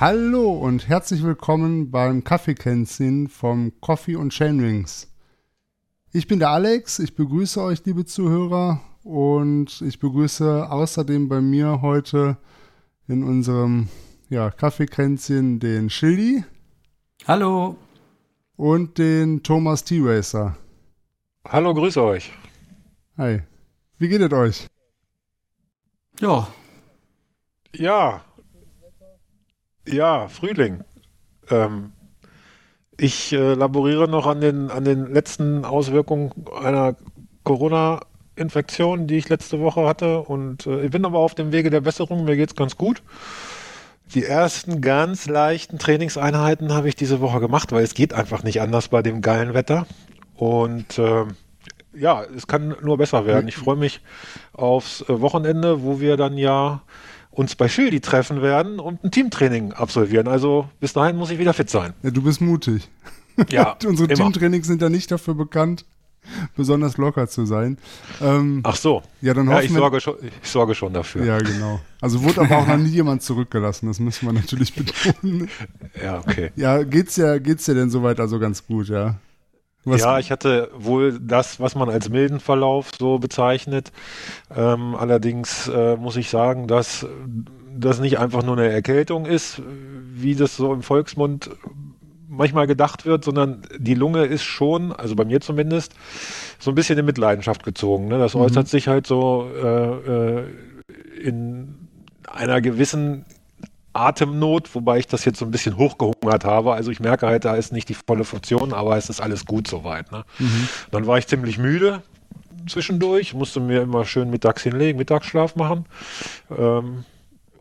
Hallo und herzlich willkommen beim Kaffeekränzchen vom Coffee und Chainrings. Ich bin der Alex, ich begrüße euch, liebe Zuhörer, und ich begrüße außerdem bei mir heute in unserem ja, Kaffeekränzchen den Schildi. Hallo. Und den Thomas T-Racer. Hallo, grüße euch. Hi. Wie geht es euch? Ja. Ja. Ja, Frühling. Ähm, ich äh, laboriere noch an den, an den letzten Auswirkungen einer Corona-Infektion, die ich letzte Woche hatte. Und äh, ich bin aber auf dem Wege der Besserung. Mir geht es ganz gut. Die ersten ganz leichten Trainingseinheiten habe ich diese Woche gemacht, weil es geht einfach nicht anders bei dem geilen Wetter. Und äh, ja, es kann nur besser werden. Ich freue mich aufs äh, Wochenende, wo wir dann ja uns bei Schildi treffen werden und ein Teamtraining absolvieren. Also bis dahin muss ich wieder fit sein. Ja, du bist mutig. Ja, Unsere immer. Teamtrainings sind ja nicht dafür bekannt, besonders locker zu sein. Ähm, Ach so. Ja, dann Ja, ich sorge, schon, ich sorge schon dafür. ja, genau. Also wurde aber auch noch nie jemand zurückgelassen, das müssen wir natürlich betonen. Ja, okay. Ja, geht's ja, geht's dir denn soweit also ganz gut, ja? Was, Ja, ich hatte wohl das, was man als milden Verlauf so bezeichnet. Ähm, allerdings äh, muss ich sagen, dass das nicht einfach nur eine Erkältung ist, wie das so im Volksmund manchmal gedacht wird, sondern die Lunge ist schon, also bei mir zumindest, so ein bisschen in Mitleidenschaft gezogen. Ne? Das Mhm. äußert sich halt so äh, äh, in einer gewissen Atemnot, wobei ich das jetzt so ein bisschen hochgehungert habe. Also ich merke halt, da ist nicht die volle Funktion, aber es ist alles gut soweit. Ne? Mhm. Dann war ich ziemlich müde zwischendurch, musste mir immer schön mittags hinlegen, Mittagsschlaf machen. Ähm,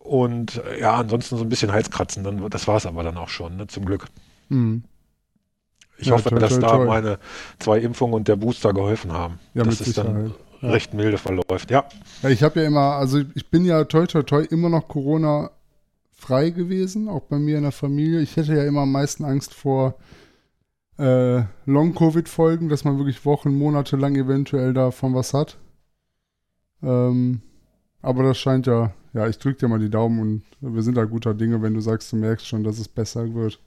und äh, ja, ansonsten so ein bisschen Halskratzen, dann, das war es aber dann auch schon, ne, zum Glück. Hm. Ich Ja, hoffe, toi, dass toi, da toi. meine zwei Impfungen und der Booster geholfen haben. Ja, dass mit es dann. Ja. recht milde verläuft. Ja, Ja, ich habe ja immer, also ich bin ja toi toi toi immer noch Corona frei gewesen, auch bei mir in der Familie. Ich hätte ja immer am meisten Angst vor äh, Long-Covid-Folgen, dass man wirklich Wochen, Monate lang eventuell davon was hat. Ähm, aber das scheint ja, ja, ich drücke dir mal die Daumen und wir sind da guter Dinge, wenn du sagst, du merkst schon, dass es besser wird.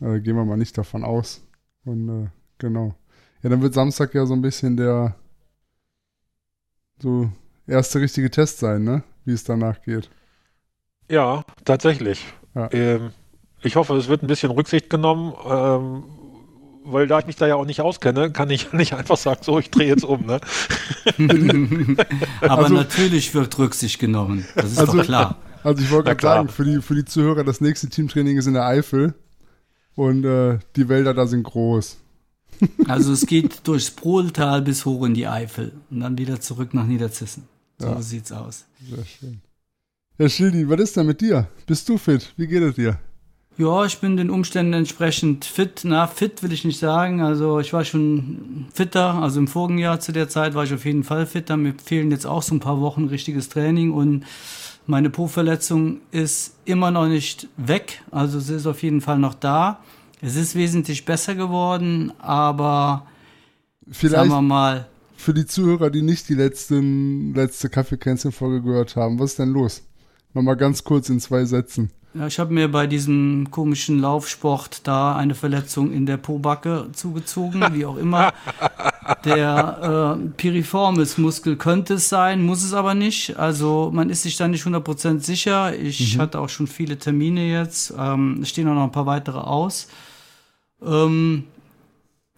Äh, gehen wir mal nicht davon aus. Und äh, genau. Ja, dann wird Samstag ja so ein bisschen der so erste richtige Test sein, ne? Wie es danach geht. Ja, tatsächlich. Ja. Ähm, ich hoffe, es wird ein bisschen Rücksicht genommen, ähm, weil da ich mich da ja auch nicht auskenne, kann ich nicht einfach sagen, so, ich drehe jetzt um. Ne? Aber Also- natürlich wird Rücksicht genommen. Das ist Also- doch klar. Also ich wollte gerade klar. sagen, für die, für die Zuhörer, das nächste Teamtraining ist in der Eifel. Und äh, die Wälder da sind groß. Also es geht durchs Prohltal bis hoch in die Eifel und dann wieder zurück nach Niederzissen. So Ja. sieht's aus. Sehr schön. Ja, Schildi, was ist denn mit dir? Bist du fit? Wie geht es dir? Ja, ich bin den Umständen entsprechend fit. Na, fit will ich nicht sagen. Also ich war schon fitter. Also im vorigen Jahr zu der Zeit war ich auf jeden Fall fitter. Mir fehlen jetzt auch so ein paar Wochen richtiges Training und meine Po-Verletzung ist immer noch nicht weg. Also sie ist auf jeden Fall noch da. Es ist wesentlich besser geworden, aber Vielleicht sagen wir mal, für die Zuhörer, die nicht die letzten, letzte Kaffeekränzchen-Folge gehört haben, was ist denn los? Nochmal ganz kurz in zwei Sätzen. Ja, ich habe mir bei diesem komischen Laufsport da eine Verletzung in der Pobacke zugezogen, wie auch immer. Der äh, Piriformis-Muskel könnte es sein, muss es aber nicht. Also man ist sich da nicht 100% sicher. Ich hatte auch schon viele Termine jetzt. Ähm, es stehen auch noch ein paar weitere aus. Ähm,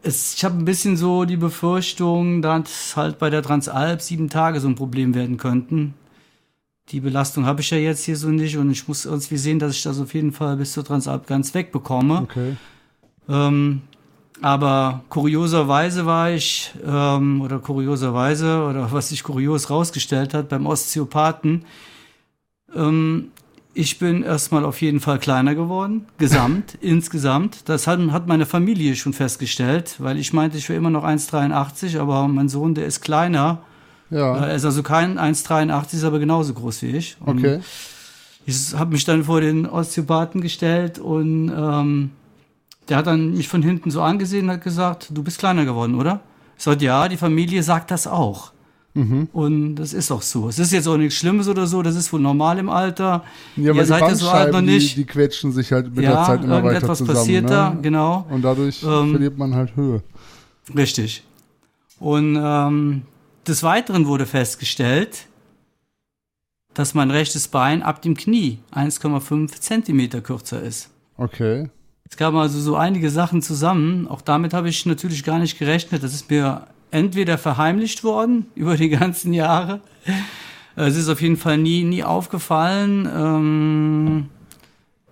es, ich habe ein bisschen so die Befürchtung, dass halt bei der Transalp sieben Tage so ein Problem werden könnten. Die Belastung habe ich ja jetzt hier so nicht und ich muss irgendwie sehen, dass ich das auf jeden Fall bis zur Transalp ganz wegbekomme. Okay. Ähm, aber kurioserweise war ich, ähm, oder kurioserweise, oder was sich kurios rausgestellt hat, beim Osteopathen, ähm, ich bin erstmal auf jeden Fall kleiner geworden, gesamt, insgesamt. Das hat, hat meine Familie schon festgestellt, weil ich meinte, ich wäre immer noch 1,83, aber mein Sohn, der ist kleiner. Ja, Er ist also kein 1,83, ist aber genauso groß wie ich. Und okay. ich habe mich dann vor den Osteopathen gestellt und ähm, der hat dann mich von hinten so angesehen und hat gesagt, du bist kleiner geworden, oder? Ich sagte, ja, die Familie sagt das auch. Mhm. Und das ist auch so. Es ist jetzt auch nichts Schlimmes oder so, das ist wohl normal im Alter. Ja, Ihr seid ja so alt noch nicht. Die, die quetschen sich halt mit ja, der Zeit immer weiter zusammen. passiert ne? da, genau. Und dadurch ähm, verliert man halt Höhe. Richtig. Und ähm, des Weiteren wurde festgestellt, dass mein rechtes Bein ab dem Knie 1,5 Zentimeter kürzer ist. Okay. Es kamen also so einige Sachen zusammen. Auch damit habe ich natürlich gar nicht gerechnet. Das ist mir entweder verheimlicht worden über die ganzen Jahre. Es ist auf jeden Fall nie, nie aufgefallen. Ähm,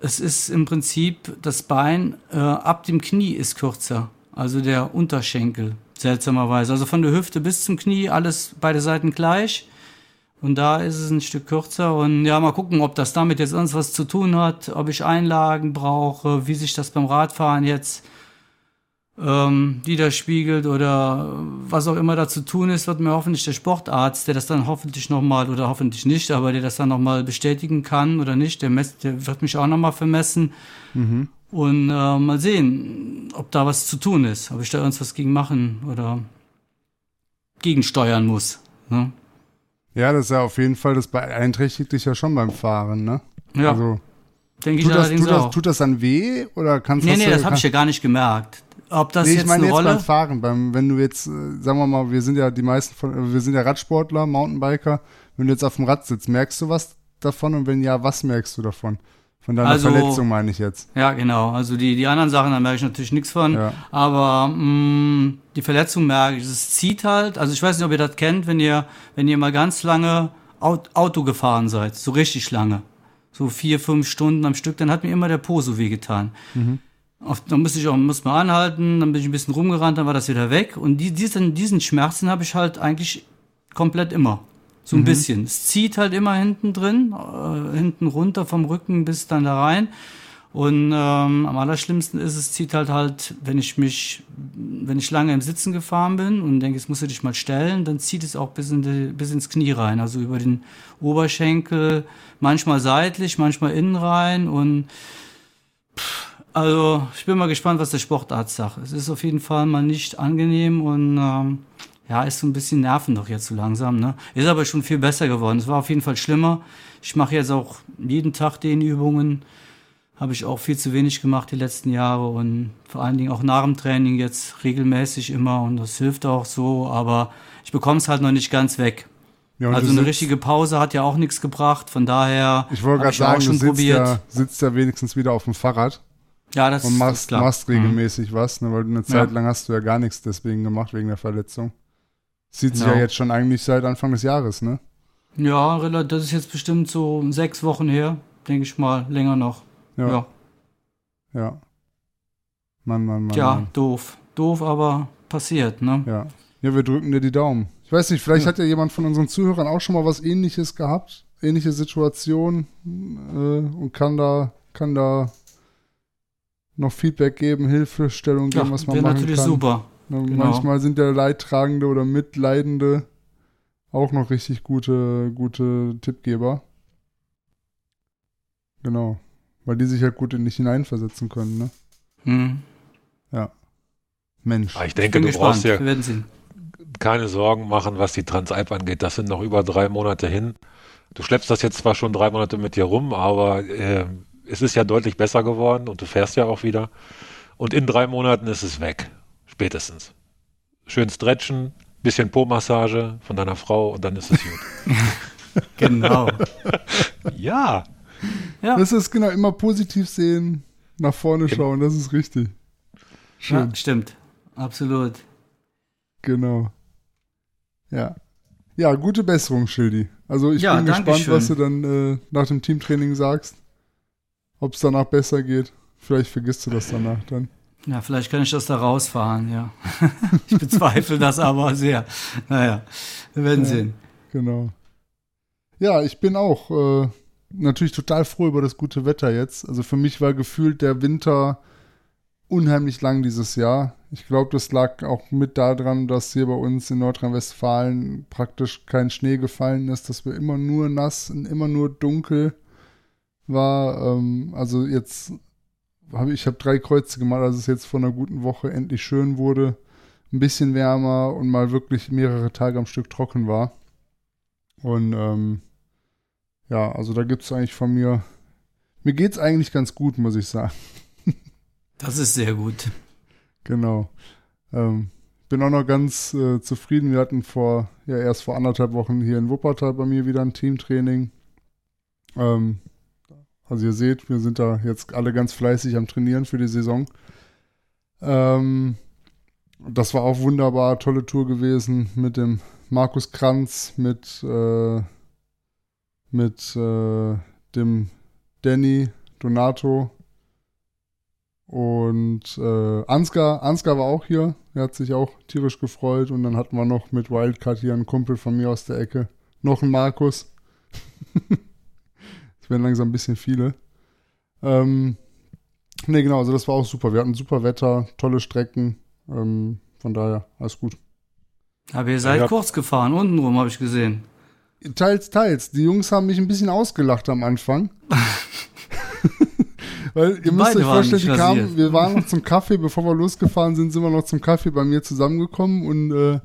es ist im Prinzip das Bein äh, ab dem Knie ist kürzer, also der Unterschenkel seltsamerweise. Also von der Hüfte bis zum Knie alles beide Seiten gleich. Und da ist es ein Stück kürzer. Und ja, mal gucken, ob das damit jetzt irgendwas zu tun hat, ob ich Einlagen brauche, wie sich das beim Radfahren jetzt ähm, widerspiegelt oder was auch immer da zu tun ist, wird mir hoffentlich der Sportarzt, der das dann hoffentlich nochmal oder hoffentlich nicht, aber der das dann nochmal bestätigen kann oder nicht, der, messt, der wird mich auch nochmal vermessen. Mhm. Und äh, mal sehen, ob da was zu tun ist, ob ich da irgendwas gegen machen oder gegensteuern muss. Ne? Ja, das ist ja auf jeden Fall, das beeinträchtigt dich ja schon beim Fahren, ne? Ja. Also, Denke ich das, tut, das, tut das dann weh oder kannst du Nee, nee, das habe ich ja gar nicht gemerkt. Ob das nee, jetzt ich meine eine jetzt Rolle? beim Fahren, beim, wenn du jetzt, äh, sagen wir mal, wir sind ja die meisten von, wir sind ja Radsportler, Mountainbiker, wenn du jetzt auf dem Rad sitzt, merkst du was davon und wenn ja, was merkst du davon? Von deiner also, Verletzung meine ich jetzt. Ja, genau. Also die, die anderen Sachen, da merke ich natürlich nichts von. Ja. Aber mh, mm, die Verletzung merke ich. Es zieht halt. Also ich weiß nicht, ob ihr das kennt, wenn ihr, wenn ihr mal ganz lange Auto gefahren seid. So richtig lange. So vier, fünf Stunden am Stück, dann hat mir immer der Po so wehgetan. Mhm. Auf, dann musste ich auch muss mal anhalten, dann bin ich ein bisschen rumgerannt, dann war das wieder weg. Und die, diesen, diesen Schmerzen habe ich halt eigentlich komplett immer. So ein mhm. bisschen. Es zieht halt immer hinten drin, äh, hinten runter vom Rücken bis dann da rein. Und ähm, am allerschlimmsten ist es, zieht halt halt, wenn ich mich, wenn ich lange im Sitzen gefahren bin und denke, jetzt musst du dich mal stellen, dann zieht es auch bis, in die, bis ins Knie rein, also über den Oberschenkel, manchmal seitlich, manchmal innen rein und pff, also ich bin mal gespannt, was der Sportarzt sagt. Es ist auf jeden Fall mal nicht angenehm und ähm, ja, ist so ein bisschen nerven doch jetzt so langsam, ne? Ist aber schon viel besser geworden. Es war auf jeden Fall schlimmer. Ich mache jetzt auch jeden Tag den Übungen. Habe ich auch viel zu wenig gemacht die letzten Jahre und vor allen Dingen auch nach dem Training jetzt regelmäßig immer und das hilft auch so, aber ich bekomme es halt noch nicht ganz weg. Ja, also eine richtige Pause hat ja auch nichts gebracht, von daher. Ich wollte gerade sagen, schon du sitzt ja, sitzt ja wenigstens wieder auf dem Fahrrad. Ja, das und machst, ist klar. machst regelmäßig mhm. was, ne, weil eine Zeit ja. lang hast du ja gar nichts deswegen gemacht wegen der Verletzung. Sieht genau. sich ja jetzt schon eigentlich seit Anfang des Jahres, ne? Ja, das ist jetzt bestimmt so sechs Wochen her, denke ich mal, länger noch. Ja. Ja. ja. Mann, Mann, Mann. Ja, Mann. doof. Doof, aber passiert, ne? Ja. Ja, wir drücken dir die Daumen. Ich weiß nicht, vielleicht ja. hat ja jemand von unseren Zuhörern auch schon mal was ähnliches gehabt, ähnliche Situation äh, und kann da, kann da noch Feedback geben, Hilfestellung geben, ja, was man machen kann. natürlich super. Ne, genau. Manchmal sind ja Leidtragende oder Mitleidende auch noch richtig gute, gute Tippgeber. Genau. Weil die sich halt gut in dich hineinversetzen können, ne? Hm. Ja. Mensch. Ah, ich denke, ich du gespannt. brauchst ja keine Sorgen machen, was die Transalp angeht. Das sind noch über drei Monate hin. Du schleppst das jetzt zwar schon drei Monate mit dir rum, aber äh, es ist ja deutlich besser geworden und du fährst ja auch wieder. Und in drei Monaten ist es weg. Spätestens. Schön stretchen, bisschen Po-Massage von deiner Frau und dann ist es gut. genau. ja. Ja. Das ist genau immer positiv sehen, nach vorne schauen, das ist richtig. Schön. Ja, stimmt. Absolut. Genau. Ja. Ja, gute Besserung, Schildi. Also ich ja, bin gespannt, schön. was du dann äh, nach dem Teamtraining sagst. Ob es danach besser geht. Vielleicht vergisst du das danach dann. Ja, vielleicht kann ich das da rausfahren, ja. ich bezweifle das aber sehr. Naja, wir werden ja, sehen. Genau. Ja, ich bin auch äh, natürlich total froh über das gute Wetter jetzt. Also für mich war gefühlt der Winter unheimlich lang dieses Jahr. Ich glaube, das lag auch mit daran, dass hier bei uns in Nordrhein-Westfalen praktisch kein Schnee gefallen ist, dass wir immer nur nass und immer nur dunkel war. Ähm, also jetzt habe ich habe drei Kreuze gemacht, als es jetzt vor einer guten Woche endlich schön wurde ein bisschen wärmer und mal wirklich mehrere Tage am Stück trocken war. Und ähm, ja, also da gibt es eigentlich von mir, mir geht es eigentlich ganz gut, muss ich sagen. Das ist sehr gut. Genau. Ähm, bin auch noch ganz äh, zufrieden. Wir hatten vor, ja, erst vor anderthalb Wochen hier in Wuppertal bei mir wieder ein Teamtraining. Ähm, also ihr seht, wir sind da jetzt alle ganz fleißig am Trainieren für die Saison. Ähm, das war auch wunderbar, tolle Tour gewesen mit dem Markus Kranz, mit, äh, mit äh, dem Danny Donato und äh, Ansgar. Ansgar war auch hier, er hat sich auch tierisch gefreut und dann hatten wir noch mit Wildcard hier einen Kumpel von mir aus der Ecke, noch einen Markus. Es werden langsam ein bisschen viele. Ähm, ne, genau, also das war auch super. Wir hatten super Wetter, tolle Strecken. Ähm, von daher, alles gut. Aber ihr seid Ja. kurz gefahren, untenrum habe ich gesehen. Teils, teils. Die Jungs haben mich ein bisschen ausgelacht am Anfang. Weil ihr müsst euch vorstellen, die kamen, wir waren noch zum Kaffee, bevor wir losgefahren sind, sind wir noch zum Kaffee bei mir zusammengekommen und äh,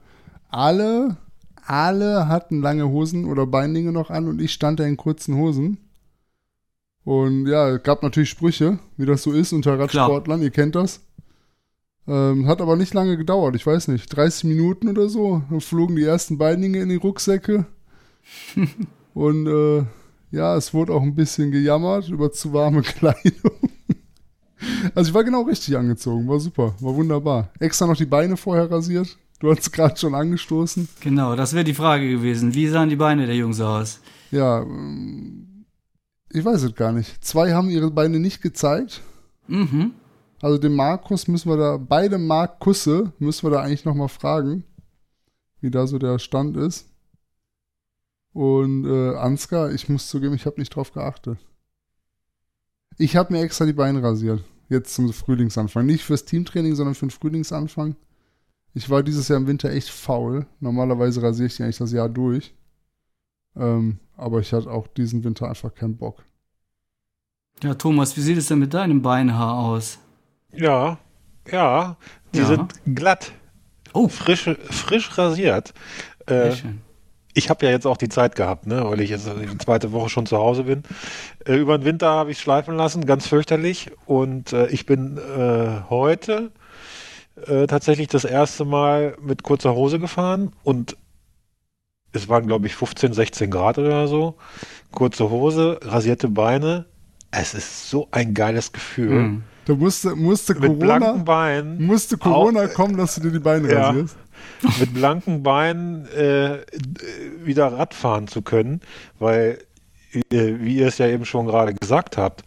alle, alle hatten lange Hosen oder Beinlinge noch an und ich stand da in kurzen Hosen. Und ja, es gab natürlich Sprüche, wie das so ist unter Radsportlern, ihr kennt das. Ähm, hat aber nicht lange gedauert, ich weiß nicht, 30 Minuten oder so. Dann flogen die ersten Beinlinge in die Rucksäcke. Und äh, ja, es wurde auch ein bisschen gejammert über zu warme Kleidung. Also ich war genau richtig angezogen, war super, war wunderbar. Extra noch die Beine vorher rasiert. Du hast es gerade schon angestoßen. Genau, das wäre die Frage gewesen. Wie sahen die Beine der Jungs aus? Ja, ähm, ich weiß es gar nicht. Zwei haben ihre Beine nicht gezeigt. Mhm. Also den Markus müssen wir da, beide Markusse müssen wir da eigentlich nochmal fragen, wie da so der Stand ist. Und äh, Ansgar, ich muss zugeben, ich habe nicht drauf geachtet. Ich habe mir extra die Beine rasiert. Jetzt zum Frühlingsanfang. Nicht fürs Teamtraining, sondern für den Frühlingsanfang. Ich war dieses Jahr im Winter echt faul. Normalerweise rasiere ich die eigentlich das Jahr durch. Ähm, aber ich hatte auch diesen Winter einfach keinen Bock. Ja, Thomas, wie sieht es denn mit deinem Beinhaar aus? Ja, ja, die Ja. sind glatt, Oh, frisch, frisch rasiert. sehr Äh, schön. Ich habe ja jetzt auch die Zeit gehabt, ne, weil ich jetzt die zweite Woche schon zu Hause bin. Äh, über den Winter habe ich schleifen lassen, ganz fürchterlich. Und äh, ich bin äh, heute äh, tatsächlich das erste Mal mit kurzer Hose gefahren und es waren, glaube ich, 15, 16 Grad oder so. Kurze Hose, rasierte Beine. Es ist so ein geiles Gefühl. Hm. Da musste, musste Mit blanken Corona, Beinen. musste Corona Auch- kommen, dass du dir die Beine Ja. rasierst. mit blanken Beinen äh, wieder Radfahren zu können, weil, äh, wie ihr es ja eben schon gerade gesagt habt,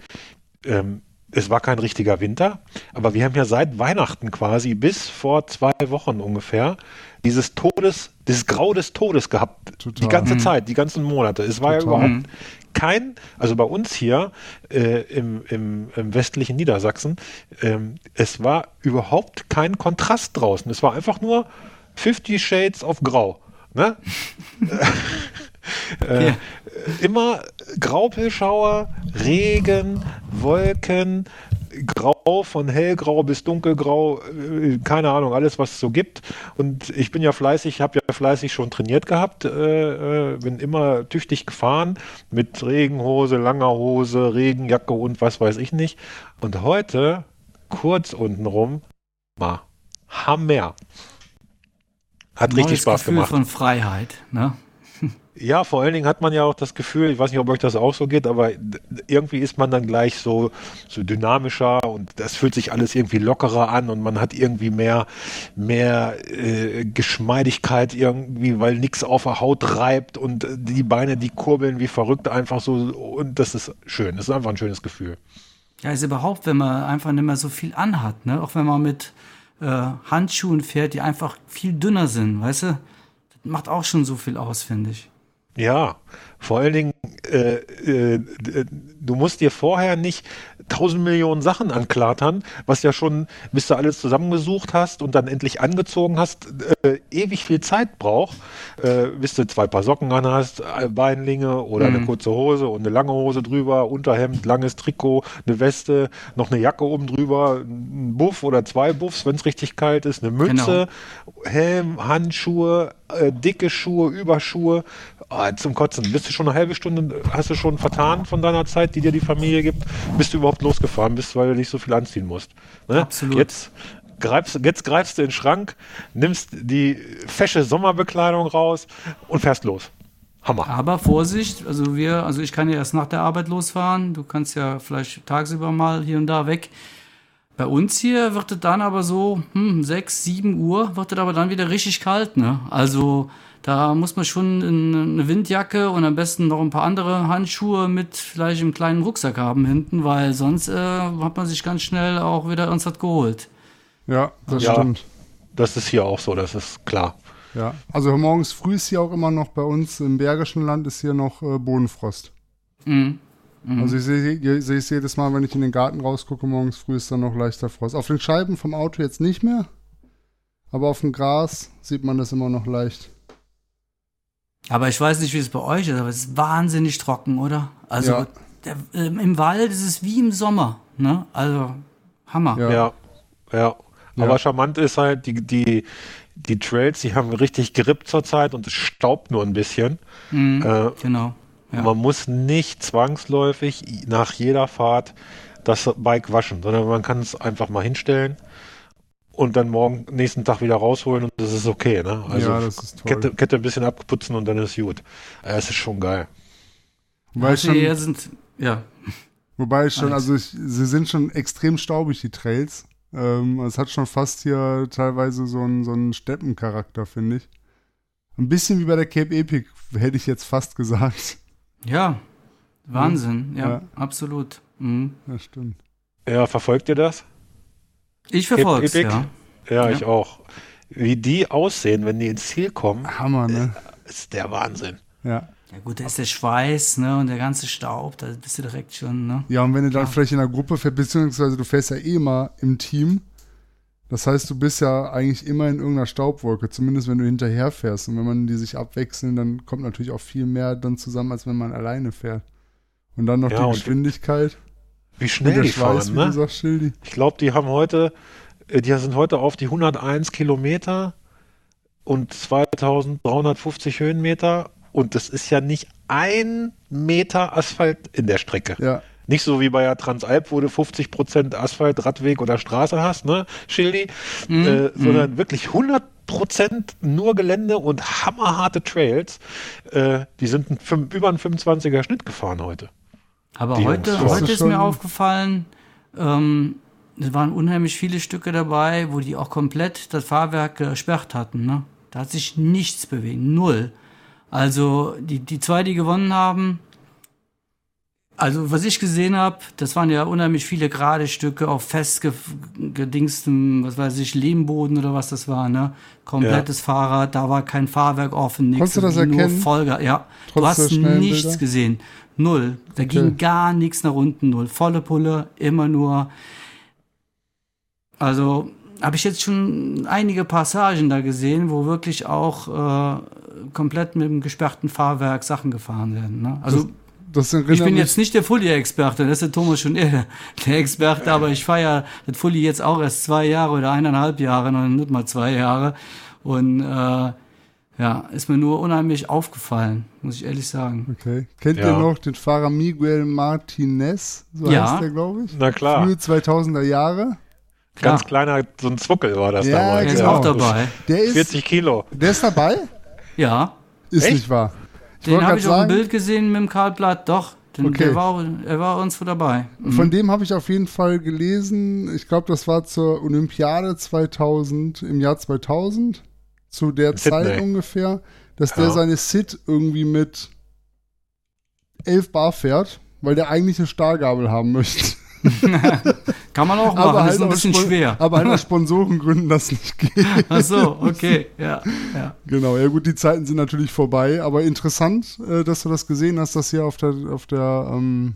ähm, es war kein richtiger Winter, aber wir haben ja seit Weihnachten quasi bis vor zwei Wochen ungefähr dieses Todes, dieses Grau des Todes gehabt. Total. Die ganze Mhm. Zeit, die ganzen Monate. Es war ja Total. überhaupt kein, also bei uns hier äh, im, im, im westlichen Niedersachsen, ähm, es war überhaupt kein Kontrast draußen. Es war einfach nur 50 Shades of Grau. Ne? äh, Ja. Immer Graupelschauer, Regen, Wolken, Grau von hellgrau bis dunkelgrau, äh, keine Ahnung, alles was es so gibt. Und ich bin ja fleißig, habe ja fleißig schon trainiert gehabt, äh, äh, bin immer tüchtig gefahren mit Regenhose, langer Hose, Regenjacke und was weiß ich nicht. Und heute kurz untenrum, mal Hammer. Hat richtig Neues Spaß Gefühl gemacht. von Freiheit, ne? Ja, vor allen Dingen hat man ja auch das Gefühl, ich weiß nicht, ob euch das auch so geht, aber irgendwie ist man dann gleich so, so dynamischer und das fühlt sich alles irgendwie lockerer an und man hat irgendwie mehr, mehr äh, Geschmeidigkeit irgendwie, weil nichts auf der Haut reibt und äh, die Beine, die kurbeln wie verrückt einfach so und das ist schön. Das ist einfach ein schönes Gefühl. Ja, ist überhaupt, wenn man einfach nicht mehr so viel anhat, ne? Auch wenn man mit äh, Handschuhen fährt, die einfach viel dünner sind, weißt du? Das macht auch schon so viel aus, finde ich. Ja, vor allen Dingen, äh, äh, d- du musst dir vorher nicht tausend Millionen Sachen anklatern, was ja schon, bis du alles zusammengesucht hast und dann endlich angezogen hast, äh, ewig viel Zeit braucht, äh, bis du zwei Paar Socken an hast, äh, Beinlinge oder Mhm. eine kurze Hose und eine lange Hose drüber, Unterhemd, langes Trikot, eine Weste, noch eine Jacke oben drüber, ein Buff oder zwei Buffs, wenn es richtig kalt ist, eine Mütze, Helm, Handschuhe, äh, dicke Schuhe, Überschuhe. Ah, zum Kotzen. Bist du schon eine halbe Stunde, hast du schon vertan von deiner Zeit, die dir die Familie gibt, bis du überhaupt losgefahren bist, weil du nicht so viel anziehen musst. Ne? Absolut. Jetzt greifst, jetzt greifst du in den Schrank, nimmst die fesche Sommerbekleidung raus und fährst los. Hammer. Aber Vorsicht, also wir, also ich kann ja erst nach der Arbeit losfahren. Du kannst ja vielleicht tagsüber mal hier und da weg. Bei uns hier wird es dann aber so, hm, 6, 7 Uhr wird es aber dann wieder richtig kalt, ne? Also da muss man schon in- eine Windjacke und am besten noch ein paar andere Handschuhe mit vielleicht einem kleinen Rucksack haben hinten, weil sonst äh, hat man sich ganz schnell auch wieder irgendwas geholt. Ja, das Ja. stimmt. Das ist hier auch so, das ist klar. Ja. Also morgens früh ist hier auch immer noch bei uns im Bergischen Land ist hier noch äh, Bodenfrost. Mhm. Also ich sehe ich sehe es jedes Mal, wenn ich in den Garten rausgucke, morgens früh ist dann noch leichter Frost. Auf den Scheiben vom Auto jetzt nicht mehr, aber auf dem Gras sieht man das immer noch leicht. Aber ich weiß nicht, wie es bei euch ist, aber es ist wahnsinnig trocken, oder? Also Ja. der, ähm, im Wald ist es wie im Sommer, ne? Also Hammer. Ja. Ja, ja. Aber Ja. charmant ist halt, die, die, die Trails, die haben richtig gerippt zurzeit und es staubt nur ein bisschen. Mhm, Äh, genau. Ja. Man muss nicht zwangsläufig nach jeder Fahrt das Bike waschen, sondern man kann es einfach mal hinstellen und dann morgen, nächsten Tag wieder rausholen und das ist okay. Ne? Also Ja, das ist toll. Kette, Kette ein bisschen abputzen und dann ist gut. Es ist schon geil. Wobei ich Also schon, hier sind, ja. wobei schon also ich, sie sind schon extrem staubig, die Trails. Ähm, es hat schon fast hier teilweise so einen, so einen Steppencharakter, finde ich. Ein bisschen wie bei der Cape Epic, hätte ich jetzt fast gesagt. Ja, Wahnsinn, ja, Ja. absolut. Mhm. Ja, stimmt. Ja, verfolgt ihr das? Ich verfolge es, ja. Ja, Ja. ich auch. Wie die aussehen, wenn die ins Ziel kommen, Hammer, ne? ist der Wahnsinn. Ja. Ja gut, da ist der Schweiß, ne, und der ganze Staub, da bist du direkt schon, ne? Ja, und wenn du dann Ja. vielleicht in einer Gruppe fährst, beziehungsweise du fährst ja eh immer im Team, das heißt, du bist ja eigentlich immer in irgendeiner Staubwolke, zumindest wenn du hinterher fährst. Und wenn man die sich abwechseln, dann kommt natürlich auch viel mehr dann zusammen, als wenn man alleine fährt. Und dann noch Ja, die Geschwindigkeit Wie schnell die fahren, du ne? sagst. Ich glaube, die haben heute, äh, die sind heute auf die 101 Kilometer und 2350 Höhenmeter und das ist ja nicht ein Meter Asphalt in der Strecke. Ja, Nicht so wie bei der Transalp, wo du 50 Prozent Asphalt, Radweg oder Straße hast, ne, Schildi, Mhm. äh, sondern wirklich 100 Prozent nur Gelände und hammerharte Trails. Äh, die sind ein, über einen 25er Schnitt gefahren heute. Aber Die heute, Jungs, heute ist mir aufgefallen, ähm, es waren unheimlich viele Stücke dabei, wo die auch komplett das Fahrwerk gesperrt hatten. Ne? Da hat sich nichts bewegt, null. Also die, die zwei, die gewonnen haben, also was ich gesehen habe, das waren ja unheimlich viele gerade Stücke auf festgedingstem, was weiß ich, Lehmboden oder was das war, ne? Komplettes Fahrrad, da war kein Fahrwerk offen, nichts. Konntest du das nur erkennen? Vollgas, ja. Trotz du hast nichts Bilder? gesehen. Null. Da ging gar nichts nach unten, null. Volle Pulle, immer nur. Also habe ich jetzt schon einige Passagen da gesehen, wo wirklich auch äh, komplett mit dem gesperrten Fahrwerk Sachen gefahren werden. Ne? Also das erinnert ich bin jetzt nicht der Fully-Experte, das ist der Thomas schon eher der Experte, aber ich fahre ja das Fully jetzt auch erst zwei Jahre oder eineinhalb Jahre, noch nicht mal zwei Jahre. Und äh, ja, ist mir nur unheimlich aufgefallen, muss ich ehrlich sagen. Okay. Kennt Ja. ihr noch den Fahrer Miguel Martinez? So Ja. heißt der, glaube ich. Na klar. Frühe 2000er Jahre. Ganz Klar. kleiner, so ein Zwuckel war das Ja, damals. Er ist auch dabei. Der ist, 40 Kilo. der ist dabei? Ja, Ist Echt? nicht wahr. Ich den habe ich auf dem Bild gesehen mit dem Karl Blatt, doch. Den, Okay. der war, er war uns dabei. Mhm. Von dem habe ich auf jeden Fall gelesen. Ich glaube, das war zur Olympiade 2000, im Jahr 2000, zu der Sydney. Zeit ungefähr, dass der Ja. seine Sit irgendwie mit 11 Bar fährt, weil der eigentlich eine Stahlgabel haben möchte. Kann man auch machen, ist ein bisschen Spon- schwer. Aber halt aus Sponsorengründen das nicht geht. Ach so, okay, ja, ja. Genau, ja gut, die Zeiten sind natürlich vorbei, aber interessant, äh, dass du das gesehen hast, dass hier auf der, auf der, ähm,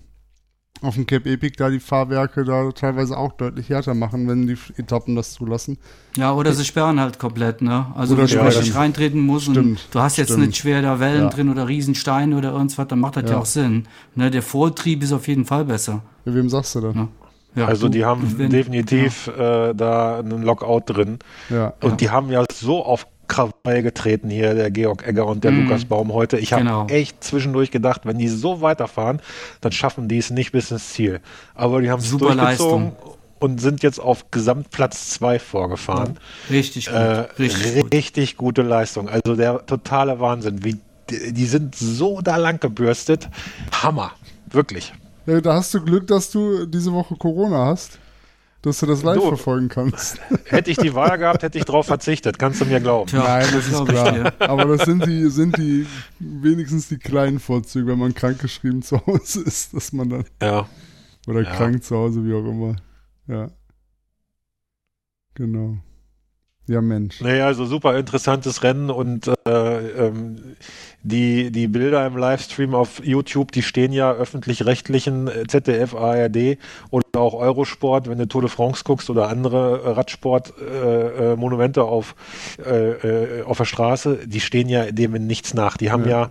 auf dem Cape Epic da die Fahrwerke da teilweise auch deutlich härter machen, wenn die Etappen das zulassen. Ja, oder sie sperren halt komplett, ne? Also Oder wenn du richtig reintreten musst und Stimmt, du hast jetzt stimmt. nicht schwer da Wellen Ja. drin oder Riesensteine oder irgendwas, dann macht das ja, Ja. auch Sinn. Ne, der Vortrieb ist auf jeden Fall besser. Ja, wem sagst du denn? Ja. Ja, Also du, die haben bin- definitiv äh, da einen Lockout drin. Ja. Und Ja. die haben ja so auf Krawall getreten hier, der Georg Egger und der Mhm. Lukas Baum heute. Ich habe Genau. echt zwischendurch gedacht, wenn die so weiterfahren, dann schaffen die es nicht bis ins Ziel. Aber die haben es Super durchgezogen und sind jetzt auf Gesamtplatz 2 vorgefahren. Richtig gut. Äh, richtig gut. richtig gute Leistung. Also der totale Wahnsinn. Wie, die, die sind so da lang gebürstet. Hammer. Wirklich. ja, da hast du Glück, dass du diese Woche Corona hast, dass du das live Du. verfolgen kannst. Hätte ich die Wahl gehabt, hätte ich drauf verzichtet. Kannst du mir glauben. Tja, Nein, das ist klar. dir. Aber das sind die, sind die wenigstens die kleinen Vorzüge, wenn man krankgeschrieben zu Hause ist, dass man dann Ja. oder Ja. krank zu Hause, wie auch immer. Ja. Genau. Ja, Mensch. Nee, also super interessantes Rennen und äh, ähm, die, die Bilder im Livestream auf YouTube, die stehen ja öffentlich-rechtlichen äh, ZDF, ARD oder auch Eurosport, wenn du Tour de France guckst oder andere äh, Radsport-Monumente äh, Monumente auf, äh, äh, auf der Straße, die stehen ja dem in nichts nach. Die haben ja, Ja.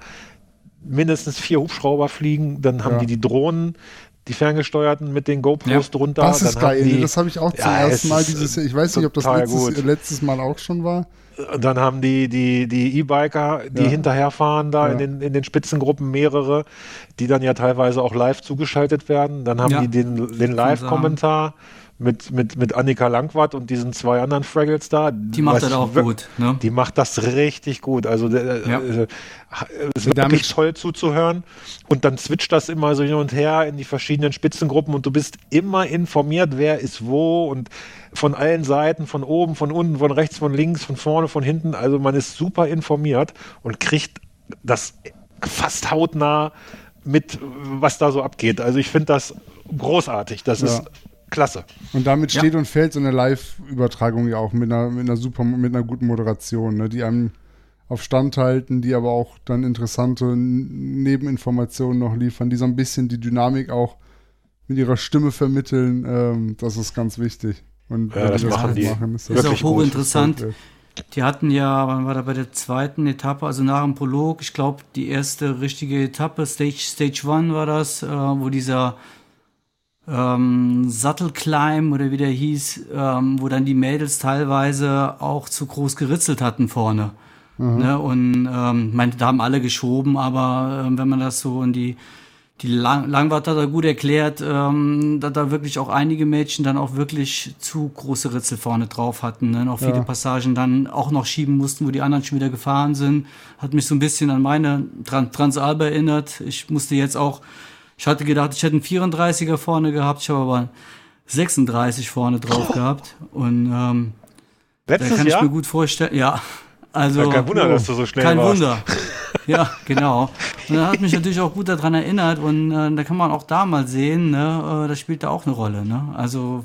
mindestens vier Hubschrauber fliegen, dann haben Ja. die die Drohnen, die ferngesteuerten mit den GoPros Ja. drunter. Das ist geil. Die? Das habe ich auch zum Ja, ersten Mal dieses Jahr. Ich weiß nicht, ob das letztes, letztes Mal auch schon war. Dann haben die die die E-Biker, die Ja. hinterherfahren da Ja. in den in den Spitzengruppen mehrere, die dann ja teilweise auch live zugeschaltet werden. Dann haben Ja. die den den Live-Kommentar mit mit mit Annika Langwart und diesen zwei anderen Fraggles da. Die macht das auch gut. Ne? Die macht das richtig gut. Also der, Ja. äh, es ist Damit- wirklich toll zuzuhören. Und dann switcht das immer so hin und her in die verschiedenen Spitzengruppen und du bist immer informiert, wer ist wo und von allen Seiten, von oben, von unten, von rechts, von links, von vorne, von hinten. Also man ist super informiert und kriegt das fast hautnah mit, was da so abgeht. Also ich finde das großartig. Das Ja. ist klasse. Und damit Ja. steht und fällt so eine Live-Übertragung ja auch mit einer, mit einer super, mit einer guten Moderation, ne? die einem auf Stand halten, die aber auch dann interessante Nebeninformationen noch liefern, die so ein bisschen die Dynamik auch mit ihrer Stimme vermitteln. Ähm, das ist ganz wichtig. Und Ja, wenn das die machen gut die machen, ist das Ist auch hochinteressant. Die hatten ja, wann war da bei der zweiten Etappe, also nach dem Prolog, ich glaube, die erste richtige Etappe, Stage, Stage One war das, äh, wo dieser ähm, Sattelclimb oder wie der hieß, ähm, wo dann die Mädels teilweise auch zu groß geritzelt hatten vorne. Ne? Und ähm, mein, da haben alle geschoben, aber ähm, wenn man das so in die die Lang Langwart hat er gut erklärt, ähm, dass da wirklich auch einige Mädchen dann auch wirklich zu große Ritzel vorne drauf hatten. Ne? Auch viele Ja. Passagen dann auch noch schieben mussten, wo die anderen schon wieder gefahren sind. Hat mich so ein bisschen an meine Tran Transalp erinnert. Ich musste jetzt auch, ich hatte gedacht, ich hätte einen 34er vorne gehabt, ich habe aber 36 vorne drauf gehabt. Und ähm, da Letztes kann ich Jahr? mir gut vorstellen, ja. Also, Ja, kein Wunder, dass du so schnell kein warst. Wunder. Ja, genau. Und das hat mich natürlich auch gut daran erinnert und äh, da kann man auch da mal sehen, ne, äh, das spielt da auch eine Rolle. Ne? Also,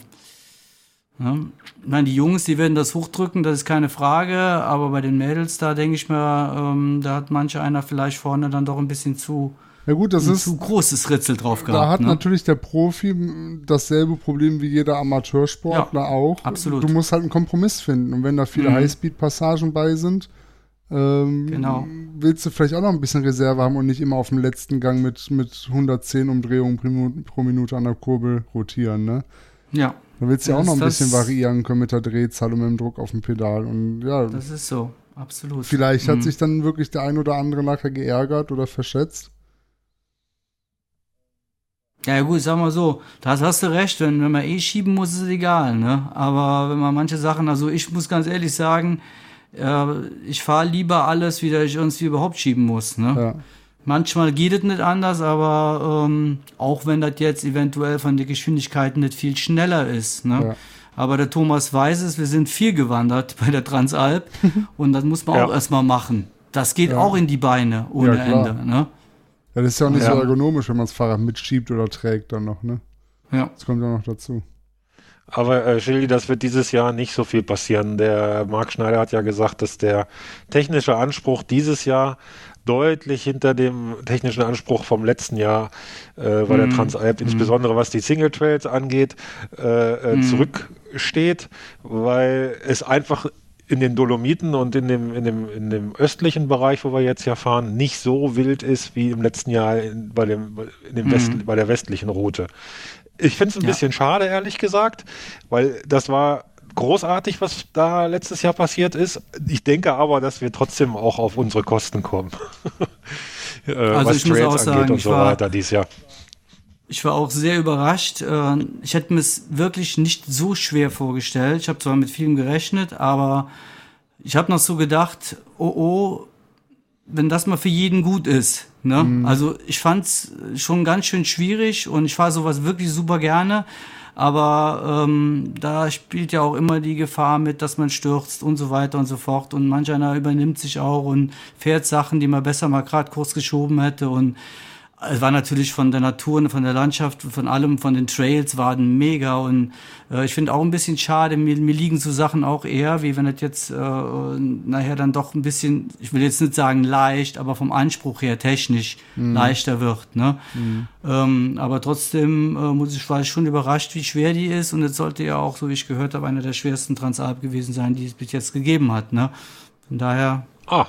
ne? ich meine, die Jungs, die werden das hochdrücken, das ist keine Frage, aber bei den Mädels, da denke ich mir, ähm, da hat manche einer vielleicht vorne dann doch ein bisschen zu, Ja gut, das ein ist, zu großes Ritzel drauf gehabt. da hat ne? natürlich der Profi dasselbe Problem wie jeder Amateursportler auch. absolut. Du musst halt einen Kompromiss finden. Und wenn da viele Mhm. Highspeed-Passagen bei sind, ähm, Genau. willst du vielleicht auch noch ein bisschen Reserve haben und nicht immer auf dem letzten Gang mit, mit 110 Umdrehungen pro Minute, pro Minute an der Kurbel rotieren, ne? Ja, Da willst du ja auch noch ein bisschen variieren können mit der Drehzahl und mit dem Druck auf dem Pedal. Und ja, das ist so, absolut. vielleicht hat Mhm. sich dann wirklich der ein oder andere nachher geärgert oder verschätzt. Ja, gut, sag mal so, das hast du recht, wenn, wenn man eh schieben muss, ist es egal, ne? Aber wenn man manche Sachen, also ich muss ganz ehrlich sagen, äh, ich fahre lieber alles, wie ich irgendwie überhaupt schieben muss, ne? Ja. Manchmal geht es nicht anders, aber ähm, auch wenn das jetzt eventuell von der Geschwindigkeit nicht viel schneller ist, ne? Ja. Aber der Thomas weiß es, wir sind viel gewandert bei der Transalp und das muss man Ja. auch erstmal machen. Das geht auch in die Beine ohne. Ende, ne? Ja, das ist ja auch nicht Ja. so ergonomisch, wenn man das Fahrrad mitschiebt oder trägt dann noch, ne? Ja. Das kommt ja noch dazu. Aber äh, Schildi, das wird dieses Jahr nicht so viel passieren. Der Marc Schneider hat ja gesagt, dass der technische Anspruch dieses Jahr deutlich hinter dem technischen Anspruch vom letzten Jahr, äh, weil mhm. der Transalp mhm. insbesondere was die Single Trails angeht, äh, mhm. zurücksteht, weil es einfach in den Dolomiten und in dem, in, dem, in dem östlichen Bereich, wo wir jetzt ja fahren, nicht so wild ist wie im letzten Jahr in, bei, dem, in dem West, mhm. bei der westlichen Route. Ich finde es ein ja. bisschen schade, ehrlich gesagt, weil das war großartig, was da letztes Jahr passiert ist. Ich denke aber, dass wir trotzdem auch auf unsere Kosten kommen. äh, also was ich Trails muss auch sagen, und so war, weiter dieses Jahr. Ich war auch sehr überrascht. Äh, ich hätte mir es wirklich nicht so schwer vorgestellt. Ich habe zwar mit vielem gerechnet, aber ich habe noch so gedacht, oh oh, wenn das mal für jeden gut ist. Ne? Mhm. Also ich fand es schon ganz schön schwierig und ich fahre sowas wirklich super gerne. Aber ähm, da spielt ja auch immer die Gefahr mit, dass man stürzt und so weiter und so fort. Und manch einer übernimmt sich auch und fährt Sachen, die man besser mal gerade kurz geschoben hätte. Und es war natürlich von der Natur und von der Landschaft, von allem, von den Trails waren mega und äh, ich finde auch ein bisschen schade, mir, mir liegen so Sachen auch eher, wie wenn das jetzt äh, nachher dann doch ein bisschen, ich will jetzt nicht sagen leicht, aber vom Anspruch her technisch mhm. leichter wird. Ne? Mhm. Ähm, aber trotzdem äh, muss ich, war ich schon überrascht, wie schwer die ist und es sollte ja auch, so wie ich gehört habe, einer der schwersten Transalp gewesen sein, die es bis jetzt gegeben hat. Ne? Von daher. Ah,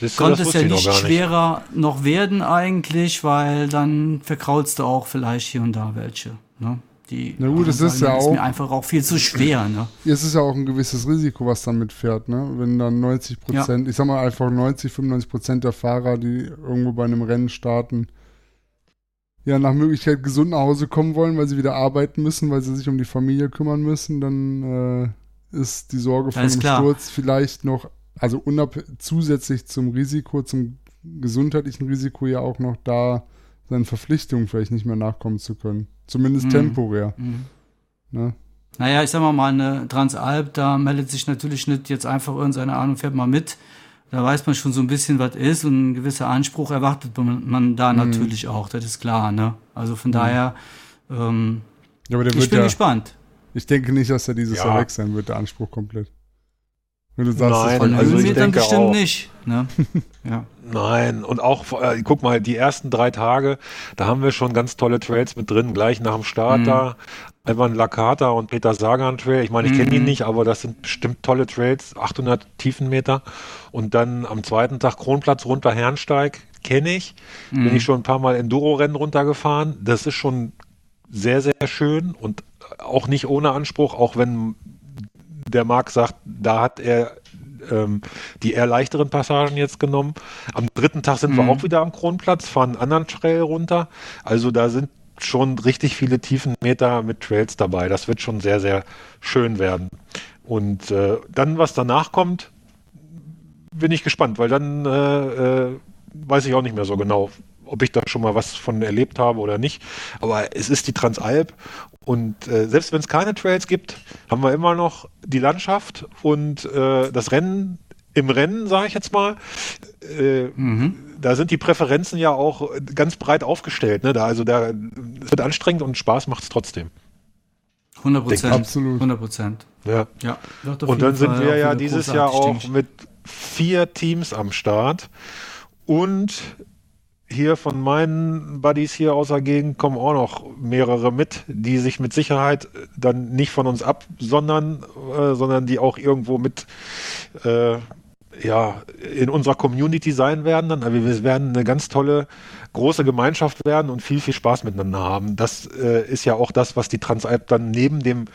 Siehst konnte es ja nicht schwerer nicht. noch werden eigentlich, weil dann verkraulst du auch vielleicht hier und da welche. Ne? Die Na gut, es ist ja auch. Ist mir einfach auch viel zu schwer. Ne? Es ist ja auch ein gewisses Risiko, was damit fährt. Ne? Wenn dann 90 Prozent, ja. ich sag mal einfach 90, 95 Prozent der Fahrer, die irgendwo bei einem Rennen starten, ja nach Möglichkeit gesund nach Hause kommen wollen, weil sie wieder arbeiten müssen, weil sie sich um die Familie kümmern müssen, dann äh, ist die Sorge vor einem klar. Sturz vielleicht noch also zusätzlich zum Risiko, zum gesundheitlichen Risiko ja auch noch da, seinen Verpflichtungen vielleicht nicht mehr nachkommen zu können. Zumindest mhm. temporär. Mhm. Ne? Naja, ich sag mal, mal eine Transalp, da meldet sich natürlich nicht jetzt einfach irgendeine Ahnung, fährt mal mit. Da weiß man schon so ein bisschen, was ist und ein gewisser Anspruch erwartet man, man da mhm. natürlich auch, das ist klar, ne? Also von mhm. daher, ähm, ja, ich bin ja, gespannt. Ich denke nicht, dass er dieses ja. Jahr weg sein wird, der Anspruch komplett. Du sagst, Nein, von also ich denke bestimmt auch, nicht. Ne? ja. Nein, und auch, äh, guck mal, die ersten drei Tage, da haben wir schon ganz tolle Trails mit drin, gleich nach dem Start mhm. da. Evan Lakata und Peter Sagan Trail. Ich meine, ich kenne mhm. ihn nicht, aber das sind bestimmt tolle Trails, 800 Tiefenmeter. Und dann am zweiten Tag Kronplatz runter Herrensteig, kenne ich. Mhm. Bin ich schon ein paar Mal Enduro-Rennen runtergefahren. Das ist schon sehr, sehr schön und auch nicht ohne Anspruch, auch wenn der Marc sagt, da hat er ähm, die eher leichteren Passagen jetzt genommen. Am dritten Tag sind mhm. wir auch wieder am Kronplatz, fahren einen anderen Trail runter. Also da sind schon richtig viele Tiefenmeter mit Trails dabei. Das wird schon sehr, sehr schön werden. Und äh, dann, was danach kommt, bin ich gespannt, weil dann äh, äh, weiß ich auch nicht mehr so genau, ob ich da schon mal was von erlebt habe oder nicht. Aber es ist die Transalp und äh, selbst wenn es keine Trails gibt, haben wir immer noch die Landschaft und äh, das Rennen im Rennen, sage ich jetzt mal. Äh, mhm. Da sind die Präferenzen ja auch ganz breit aufgestellt. Ne? Da, also da es wird anstrengend und Spaß macht es trotzdem. 100 Prozent. Absolut. 100 Prozent. Ja. ja und dann sind wir ja dieses Jahr auch mit vier Teams am Start und hier von meinen Buddies hier aus der Gegend kommen auch noch mehrere mit, die sich mit Sicherheit dann nicht von uns absondern, äh, sondern die auch irgendwo mit äh, ja, in unserer Community sein werden. Dann, also wir werden eine ganz tolle große Gemeinschaft werden und viel, viel Spaß miteinander haben. Das äh, ist ja auch das, was die Transalp dann neben dem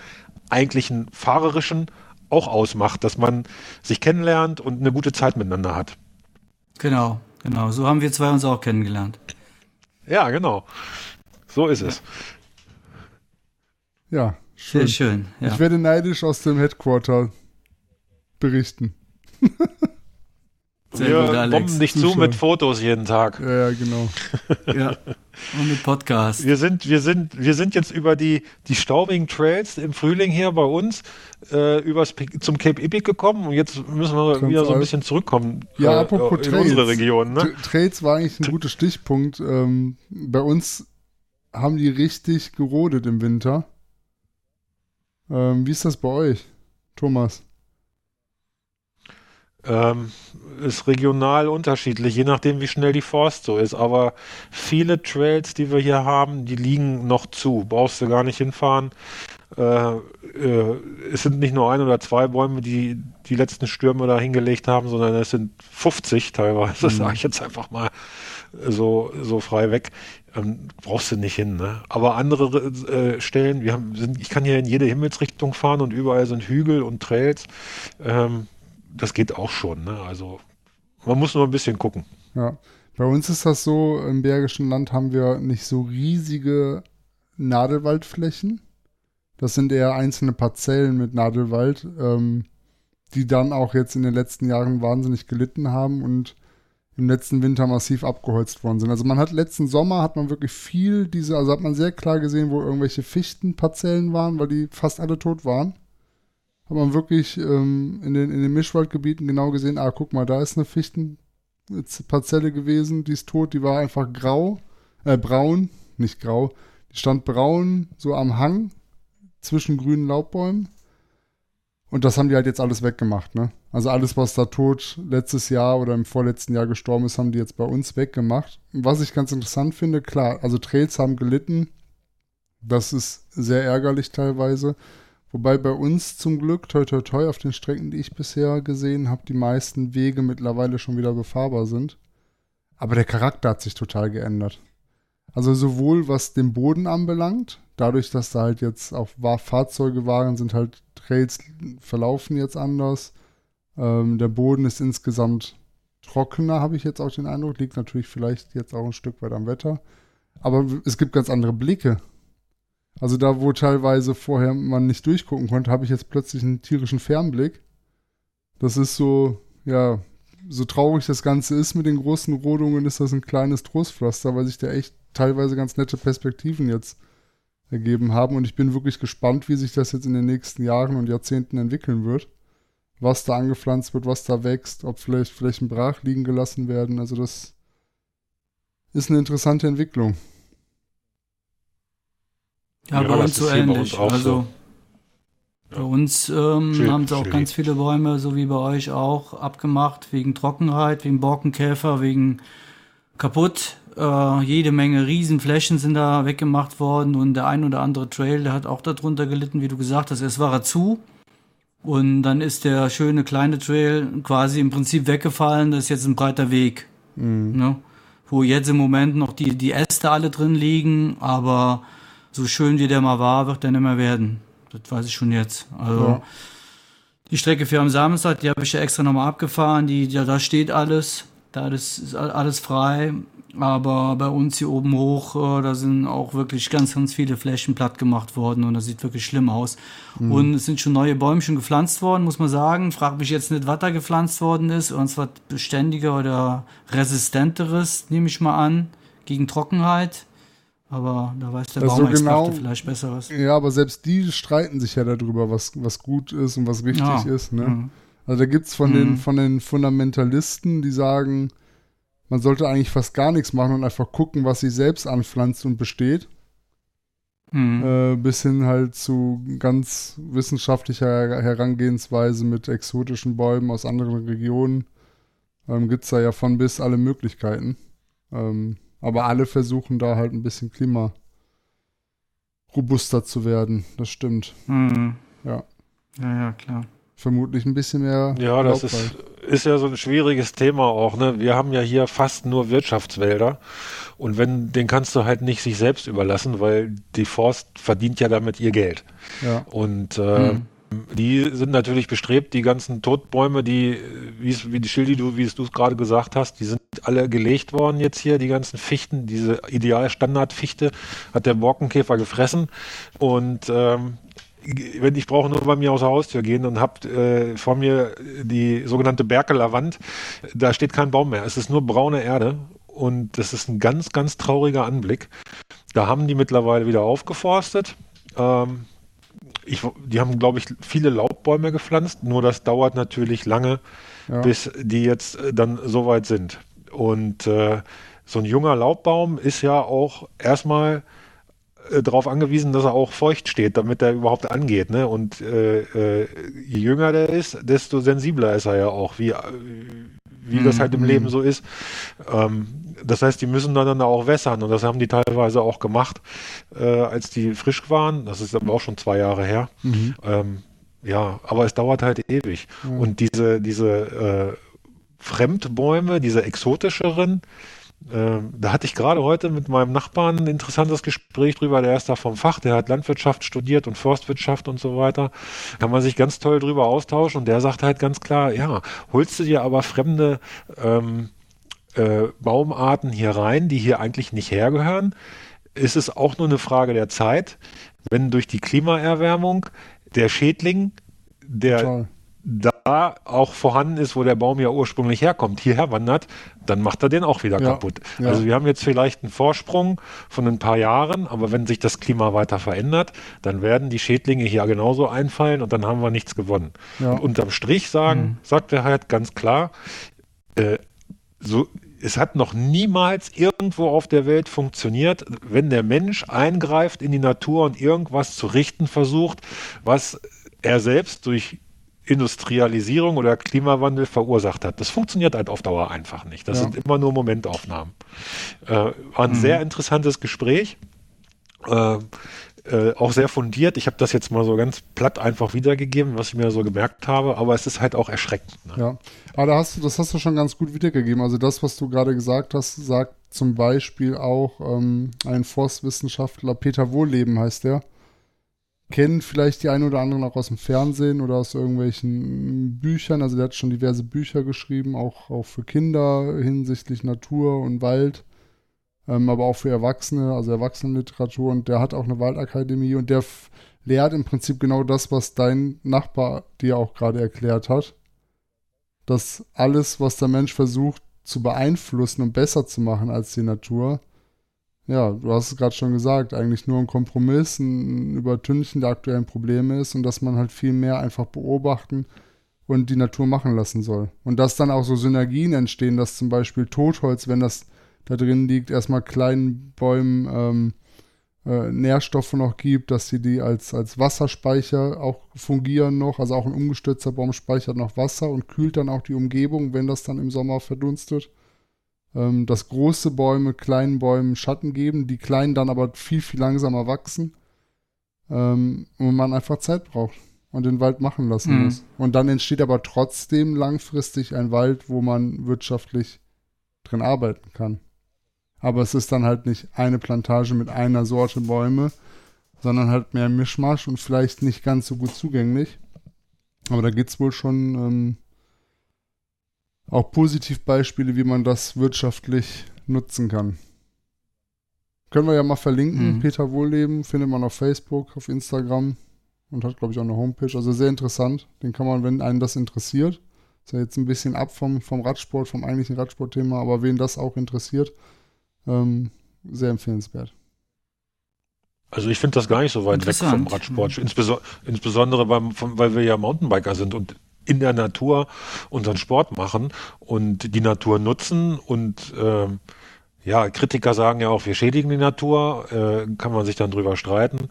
eigentlichen fahrerischen auch ausmacht, dass man sich kennenlernt und eine gute Zeit miteinander hat. Genau. Genau, so haben wir zwei uns auch kennengelernt. Ja, genau. So ist es. Ja, schön. Sehr schön. Ja. Ich werde neidisch aus dem Headquarter berichten. Sehr wir gut, Alex. bomben dich zu mit Fotos jeden Tag. Ja, ja genau. ja. Und mit Podcast. Wir sind, wir sind, wir sind jetzt über die, die staubigen Trails im Frühling hier bei uns äh, übers, zum Cape Epic gekommen und jetzt müssen wir Ganz wieder so ein bisschen zurückkommen ja, äh, apropos in Trails. unsere Region. Ne? Trails war eigentlich ein guter Stichpunkt. Ähm, bei uns haben die richtig gerodet im Winter. Ähm, wie ist das bei euch, Thomas? Ähm, ist regional unterschiedlich, je nachdem, wie schnell die Forst so ist. Aber viele Trails, die wir hier haben, die liegen noch zu. Brauchst du gar nicht hinfahren. Äh, äh, es sind nicht nur ein oder zwei Bäume, die die letzten Stürme da hingelegt haben, sondern es sind 50 teilweise, mhm. sage ich jetzt einfach mal so, so frei weg. Ähm, brauchst du nicht hin. Ne? Aber andere äh, Stellen, wir haben, sind, ich kann hier in jede Himmelsrichtung fahren und überall sind Hügel und Trails. Ähm, das geht auch schon. Ne? Also man muss nur ein bisschen gucken. Ja, bei uns ist das so, im Bergischen Land haben wir nicht so riesige Nadelwaldflächen. Das sind eher einzelne Parzellen mit Nadelwald, ähm, die dann auch jetzt in den letzten Jahren wahnsinnig gelitten haben und im letzten Winter massiv abgeholzt worden sind. Also man hat letzten Sommer hat man wirklich viel diese, also hat man sehr klar gesehen, wo irgendwelche Fichtenparzellen waren, weil die fast alle tot waren. Hat man wirklich ähm, in, den, in den Mischwaldgebieten genau gesehen, ah, guck mal, da ist eine Fichtenparzelle gewesen, die ist tot, die war einfach grau, äh, braun, nicht grau, die stand braun, so am Hang zwischen grünen Laubbäumen. Und das haben die halt jetzt alles weggemacht, ne? Also alles, was da tot letztes Jahr oder im vorletzten Jahr gestorben ist, haben die jetzt bei uns weggemacht. Was ich ganz interessant finde, klar, also Trails haben gelitten. Das ist sehr ärgerlich teilweise. Wobei bei uns zum Glück, toi toi toi, auf den Strecken, die ich bisher gesehen habe, die meisten Wege mittlerweile schon wieder befahrbar sind. Aber der Charakter hat sich total geändert. Also sowohl was den Boden anbelangt, dadurch, dass da halt jetzt auch Fahrzeuge waren, sind halt Trails verlaufen jetzt anders. Ähm, der Boden ist insgesamt trockener, habe ich jetzt auch den Eindruck. Liegt natürlich vielleicht jetzt auch ein Stück weit am Wetter. Aber es gibt ganz andere Blicke. Also da, wo teilweise vorher man nicht durchgucken konnte, habe ich jetzt plötzlich einen tierischen Fernblick. Das ist so, ja, so traurig das Ganze ist mit den großen Rodungen, ist das ein kleines Trostpflaster, weil sich da echt teilweise ganz nette Perspektiven jetzt ergeben haben. Und ich bin wirklich gespannt, wie sich das jetzt in den nächsten Jahren und Jahrzehnten entwickeln wird. Was da angepflanzt wird, was da wächst, ob vielleicht Flächen brach liegen gelassen werden. Also das ist eine interessante Entwicklung. Ja, ja bei uns so ähnlich. Uns also so. Bei uns ähm, schön, haben sie auch schön. ganz viele Bäume, so wie bei euch auch, abgemacht, wegen Trockenheit, wegen Borkenkäfer, wegen kaputt. Äh, jede Menge Riesenflächen sind da weggemacht worden und der ein oder andere Trail, der hat auch darunter gelitten, wie du gesagt hast. Erst war er zu und dann ist der schöne kleine Trail quasi im Prinzip weggefallen. Das ist jetzt ein breiter Weg. Mhm. Ne? Wo jetzt im Moment noch die, die Äste alle drin liegen, aber so schön wie der mal war, wird der nicht mehr werden. Das weiß ich schon jetzt. Also ja. die Strecke für am Samstag, die habe ich ja extra nochmal abgefahren. Die, ja, da steht alles. Da ist alles frei. Aber bei uns hier oben hoch, äh, da sind auch wirklich ganz, ganz viele Flächen platt gemacht worden und das sieht wirklich schlimm aus. Mhm. Und es sind schon neue Bäumchen gepflanzt worden, muss man sagen. Frag mich jetzt nicht, was da gepflanzt worden ist. Und zwar beständiger oder resistenteres, nehme ich mal an, gegen Trockenheit. Aber da weiß der Baumexperte so genau, vielleicht besser was. Ja, aber selbst die streiten sich ja darüber, was, was gut ist und was richtig ja. ist. Ne? Mhm. Also da gibt es von, mhm. den, von den Fundamentalisten, die sagen, man sollte eigentlich fast gar nichts machen und einfach gucken, was sie selbst anpflanzt und besteht. Mhm. Äh, bis hin halt zu ganz wissenschaftlicher Herangehensweise mit exotischen Bäumen aus anderen Regionen. Ähm, Gibt es da ja von bis alle Möglichkeiten. Ähm, aber alle versuchen da halt ein bisschen klimarobuster zu werden. Das stimmt. Mhm. Ja. Ja, ja, klar. Vermutlich ein bisschen mehr. Ja, das ist, ist ja so ein schwieriges Thema auch. Ne? Wir haben ja hier fast nur Wirtschaftswälder. Und wenn, den kannst du halt nicht sich selbst überlassen, weil die Forst verdient ja damit ihr Geld. Ja. Und äh, mhm. Die sind natürlich bestrebt, die ganzen Totbäume, die, wie, die Schildi, du, wie du es gerade gesagt hast, die sind alle gelegt worden jetzt hier, die ganzen Fichten, diese Idealstandardfichte hat der Borkenkäfer gefressen und ähm, wenn ich brauche nur bei mir aus der Haustür gehen und habe äh, vor mir die sogenannte Berkeler Wand, da steht kein Baum mehr. Es ist nur braune Erde und das ist ein ganz, ganz trauriger Anblick. Da haben die mittlerweile wieder aufgeforstet. Ähm, ich, die haben, glaube ich, viele Laubbäume gepflanzt, nur das dauert natürlich lange, ja. bis die jetzt äh, dann soweit sind. Und äh, so ein junger Laubbaum ist ja auch erstmal äh, darauf angewiesen, dass er auch feucht steht, damit er überhaupt angeht. Ne? Und äh, äh, je jünger der ist, desto sensibler ist er ja auch, wie, wie mhm. das halt im Leben so ist. Ähm, das heißt, die müssen dann auch wässern und das haben die teilweise auch gemacht, äh, als die frisch waren. Das ist aber auch schon zwei Jahre her. Mhm. Ähm, ja, aber es dauert halt ewig. Mhm. Und diese, diese äh, Fremdbäume, diese exotischeren, da hatte ich gerade heute mit meinem Nachbarn ein interessantes Gespräch drüber. Der ist da vom Fach, der hat Landwirtschaft studiert und Forstwirtschaft und so weiter. Kann man sich ganz toll drüber austauschen und der sagt halt ganz klar, ja, holst du dir aber fremde ähm, äh, Baumarten hier rein, die hier eigentlich nicht hergehören, ist es auch nur eine Frage der Zeit, wenn durch die Klimaerwärmung der Schädling, der Total da auch vorhanden ist, wo der Baum ja ursprünglich herkommt, hierher wandert, dann macht er den auch wieder ja, kaputt. Ja. Also wir haben jetzt vielleicht einen Vorsprung von ein paar Jahren, aber wenn sich das Klima weiter verändert, dann werden die Schädlinge hier genauso einfallen und dann haben wir nichts gewonnen. Ja. Und unterm Strich sagen, mhm. sagt er halt ganz klar, äh, so, es hat noch niemals irgendwo auf der Welt funktioniert, wenn der Mensch eingreift in die Natur und irgendwas zu richten versucht, was er selbst durch Industrialisierung oder Klimawandel verursacht hat. Das funktioniert halt auf Dauer einfach nicht. Das ja. sind immer nur Momentaufnahmen. Äh, war ein mhm. sehr interessantes Gespräch. Äh, äh, auch sehr fundiert. Ich habe das jetzt mal so ganz platt einfach wiedergegeben, was ich mir so gemerkt habe, aber es ist halt auch erschreckend. Ne? Ja, aber da hast du, das hast du schon ganz gut wiedergegeben. Also das, was du gerade gesagt hast, sagt zum Beispiel auch ähm, ein Forstwissenschaftler, Peter Wohlleben heißt der, kennen vielleicht die einen oder anderen auch aus dem Fernsehen oder aus irgendwelchen Büchern. Also der hat schon diverse Bücher geschrieben, auch, auch für Kinder hinsichtlich Natur und Wald, ähm, aber auch für Erwachsene, also Erwachsenenliteratur. Und der hat auch eine Waldakademie und der lehrt im Prinzip genau das, was dein Nachbar dir auch gerade erklärt hat. Dass alles, was der Mensch versucht zu beeinflussen und besser zu machen als die Natur, ja, du hast es gerade schon gesagt, eigentlich nur ein Kompromiss, ein Übertünchen der aktuellen Probleme ist und dass man halt viel mehr einfach beobachten und die Natur machen lassen soll. Und dass dann auch so Synergien entstehen, dass zum Beispiel Totholz, wenn das da drin liegt, erstmal kleinen Bäumen ähm, äh, Nährstoffe noch gibt, dass sie die als, als Wasserspeicher auch fungieren noch. Also auch ein umgestürzter Baum speichert noch Wasser und kühlt dann auch die Umgebung, wenn das dann im Sommer verdunstet ähm, dass große Bäume kleinen Bäumen Schatten geben, die kleinen dann aber viel, viel langsamer wachsen ähm, und man einfach Zeit braucht und den Wald machen lassen mhm. muss. Und dann entsteht aber trotzdem langfristig ein Wald, wo man wirtschaftlich drin arbeiten kann. Aber es ist dann halt nicht eine Plantage mit einer Sorte Bäume, sondern halt mehr Mischmasch und vielleicht nicht ganz so gut zugänglich. Aber da geht es wohl schon ähm, auch Positivbeispiele, wie man das wirtschaftlich nutzen kann. Können wir ja mal verlinken. Mhm. Peter Wohlleben findet man auf Facebook, auf Instagram und hat, glaube ich, auch eine Homepage. Also sehr interessant. Den kann man, wenn einen das interessiert, ist ja jetzt ein bisschen ab vom, vom Radsport, vom eigentlichen Radsportthema, aber wen das auch interessiert, ähm, sehr empfehlenswert. Also ich finde das gar nicht so weit weg vom Radsport, mhm. Insbesondere, beim, weil wir ja Mountainbiker sind und in der Natur unseren Sport machen und die Natur nutzen und äh, ja, Kritiker sagen ja auch, wir schädigen die Natur, äh, kann man sich dann drüber streiten,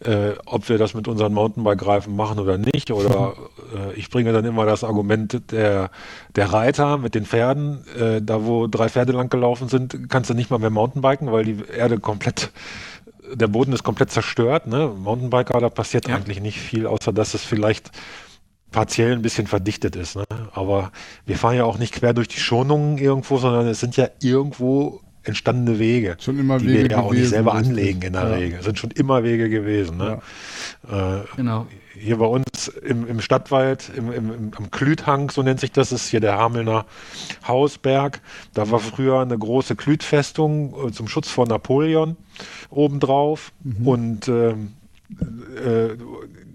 äh, ob wir das mit unseren Mountainbike-Reifen machen oder nicht. Oder äh, ich bringe dann immer das Argument der, der Reiter mit den Pferden. Äh, da, wo drei Pferde lang gelaufen sind, kannst du nicht mal mehr Mountainbiken, weil die Erde komplett, der Boden ist komplett zerstört. Ne? Mountainbiker, da passiert ja. eigentlich nicht viel, außer dass es vielleicht partiell ein bisschen verdichtet ist. Ne? Aber wir fahren ja auch nicht quer durch die Schonungen irgendwo, sondern es sind ja irgendwo entstandene Wege, schon immer die Wege wir ja auch nicht selber anlegen in der ja. Regel. Es sind schon immer Wege gewesen. Ne? Ja. Äh, genau. Hier bei uns im, im Stadtwald, im, im, am Klüthang, so nennt sich das, ist hier der Hamelner Hausberg. Da war früher eine große Klütfestung äh, zum Schutz vor Napoleon obendrauf. Mhm. Und ähm, äh,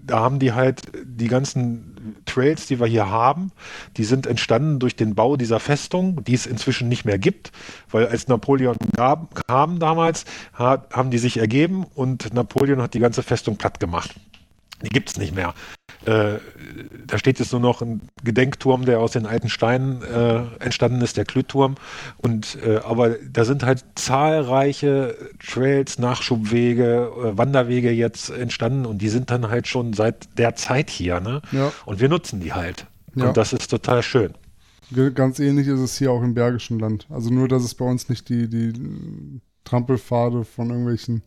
da haben die halt die ganzen Trails, die wir hier haben, die sind entstanden durch den Bau dieser Festung, die es inzwischen nicht mehr gibt, weil als Napoleon gab, kam damals, hat, haben die sich ergeben und Napoleon hat die ganze Festung platt gemacht. Die gibt es nicht mehr. Äh, da steht jetzt nur noch ein Gedenkturm, der aus den alten Steinen äh, entstanden ist, der Klütturm. Und äh, aber da sind halt zahlreiche Trails, Nachschubwege, äh, Wanderwege jetzt entstanden und die sind dann halt schon seit der Zeit hier, ne? Ja. Und wir nutzen die halt. Ja. Und das ist total schön. Ganz ähnlich ist es hier auch im Bergischen Land. Also nur, dass es bei uns nicht die, die Trampelpfade von irgendwelchen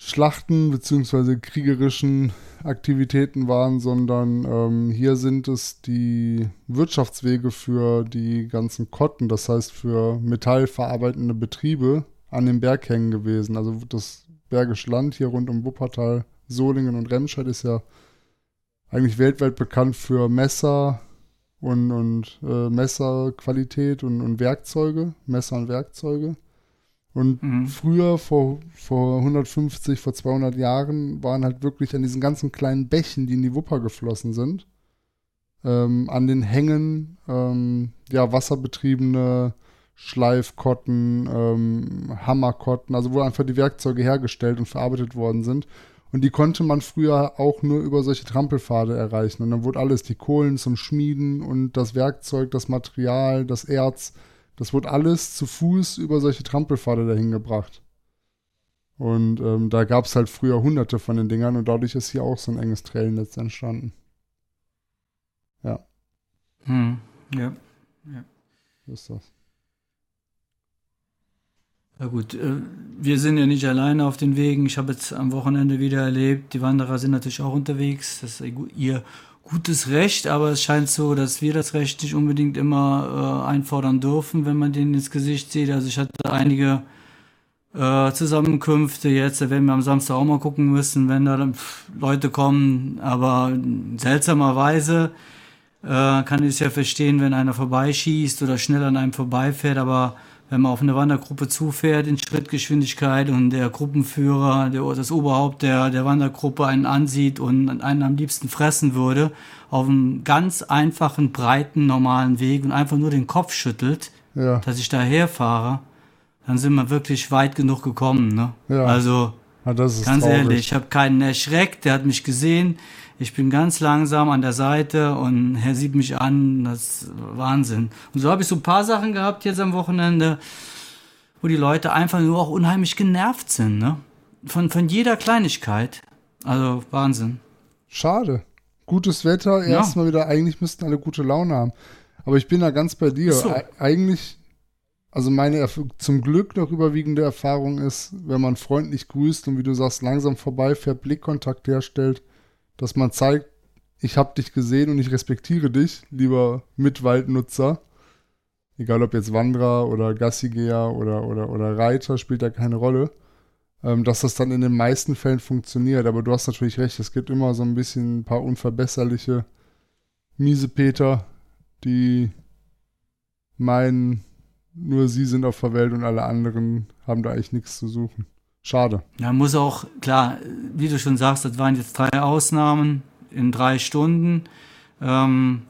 Schlachten beziehungsweise kriegerischen Aktivitäten waren, sondern ähm, hier sind es die Wirtschaftswege für die ganzen Kotten, das heißt für metallverarbeitende Betriebe an den Berghängen gewesen. Also das Bergische Land hier rund um Wuppertal, Solingen und Remscheid ist ja eigentlich weltweit bekannt für Messer und, und äh, Messerqualität und, und Werkzeuge, Messer und Werkzeuge. Und Mhm. früher, vor, vor 150, vor 200 Jahren, waren halt wirklich an diesen ganzen kleinen Bächen, die in die Wupper geflossen sind, ähm, an den Hängen, ähm, ja, wasserbetriebene Schleifkotten, ähm, Hammerkotten, also wo einfach die Werkzeuge hergestellt und verarbeitet worden sind. Und die konnte man früher auch nur über solche Trampelpfade erreichen. Und dann wurde alles, die Kohlen zum Schmieden und das Werkzeug, das Material, das Erz, das wurde alles zu Fuß über solche Trampelpfade dahin gebracht. Und ähm, da gab es halt früher hunderte von den Dingern und dadurch ist hier auch so ein enges Trailnetz entstanden. Hm. Ja. So ist das. Na gut, äh, wir sind ja nicht alleine auf den Wegen. Ich habe jetzt am Wochenende wieder erlebt, die Wanderer sind natürlich auch unterwegs. Das ist ihr gutes Recht, aber es scheint so, dass wir das Recht nicht unbedingt immer äh, einfordern dürfen, wenn man denen ins Gesicht sieht. Also ich hatte einige äh, Zusammenkünfte. Jetzt, da werden wir am Samstag auch mal gucken müssen, wenn da pff, Leute kommen, aber seltsamerweise äh, kann ich es ja verstehen, wenn einer vorbeischießt oder schnell an einem vorbeifährt, aber wenn man auf eine Wandergruppe zufährt in Schrittgeschwindigkeit und der Gruppenführer, der, das Oberhaupt der, der Wandergruppe einen ansieht und einen am liebsten fressen würde, auf einem ganz einfachen, breiten, normalen Weg und einfach nur den Kopf schüttelt, Ja, dass ich daher fahre, dann sind wir wirklich weit genug gekommen. Ne? Ja. Also ah, das ist Ganz traurig. ehrlich, ich habe keinen erschreckt, der hat mich gesehen. Ich bin ganz langsam an der Seite und er sieht mich an, das ist Wahnsinn. Und so habe ich so ein paar Sachen gehabt jetzt am Wochenende, wo die Leute einfach nur auch unheimlich genervt sind, ne? Von, von jeder Kleinigkeit. Also Wahnsinn. Schade. Gutes Wetter, Ja. erstmal wieder, eigentlich müssten alle gute Laune haben. Aber ich bin da ganz bei dir. So. Eig- Eigentlich, also meine zum Glück noch überwiegende Erfahrung ist, wenn man freundlich grüßt und wie du sagst, langsam vorbeifährt, Blickkontakt herstellt, dass man zeigt, ich habe dich gesehen und ich respektiere dich, lieber Mitwaldnutzer. Egal ob jetzt Wanderer oder Gassigeher oder, oder, oder Reiter, spielt da keine Rolle. Ähm, dass das dann in den meisten Fällen funktioniert. Aber du hast natürlich recht, es gibt immer so ein bisschen ein paar unverbesserliche Miesepeter, die meinen, nur sie sind auf der Welt und alle anderen haben da eigentlich nichts zu suchen. Schade. Ja, muss auch, klar, wie du schon sagst, das waren jetzt drei Ausnahmen in drei Stunden. Ähm,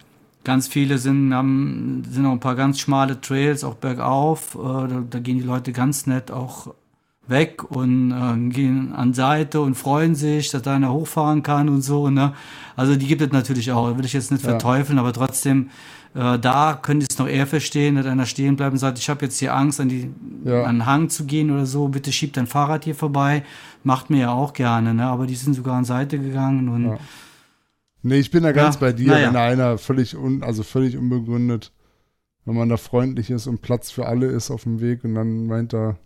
ganz viele sind, haben, sind auch ein paar ganz schmale Trails, auch bergauf. Äh, da, da gehen die Leute ganz nett auch weg und äh, gehen an Seite und freuen sich, dass da einer hochfahren kann und so. Ne? Also die gibt es natürlich auch, will ich jetzt nicht Ja. verteufeln, aber trotzdem, äh, da könnte ich es noch eher verstehen, dass einer stehen bleibt und sagt, ich habe jetzt hier Angst, an, die, Ja. an den Hang zu gehen oder so, bitte schiebt dein Fahrrad hier vorbei. Macht mir ja auch gerne, ne? aber die sind sogar an Seite gegangen und Ja. Nee, ich bin da ganz Ja, bei dir, naja. wenn einer völlig un, also völlig unbegründet, wenn man da freundlich ist und Platz für alle ist auf dem Weg und dann meint er,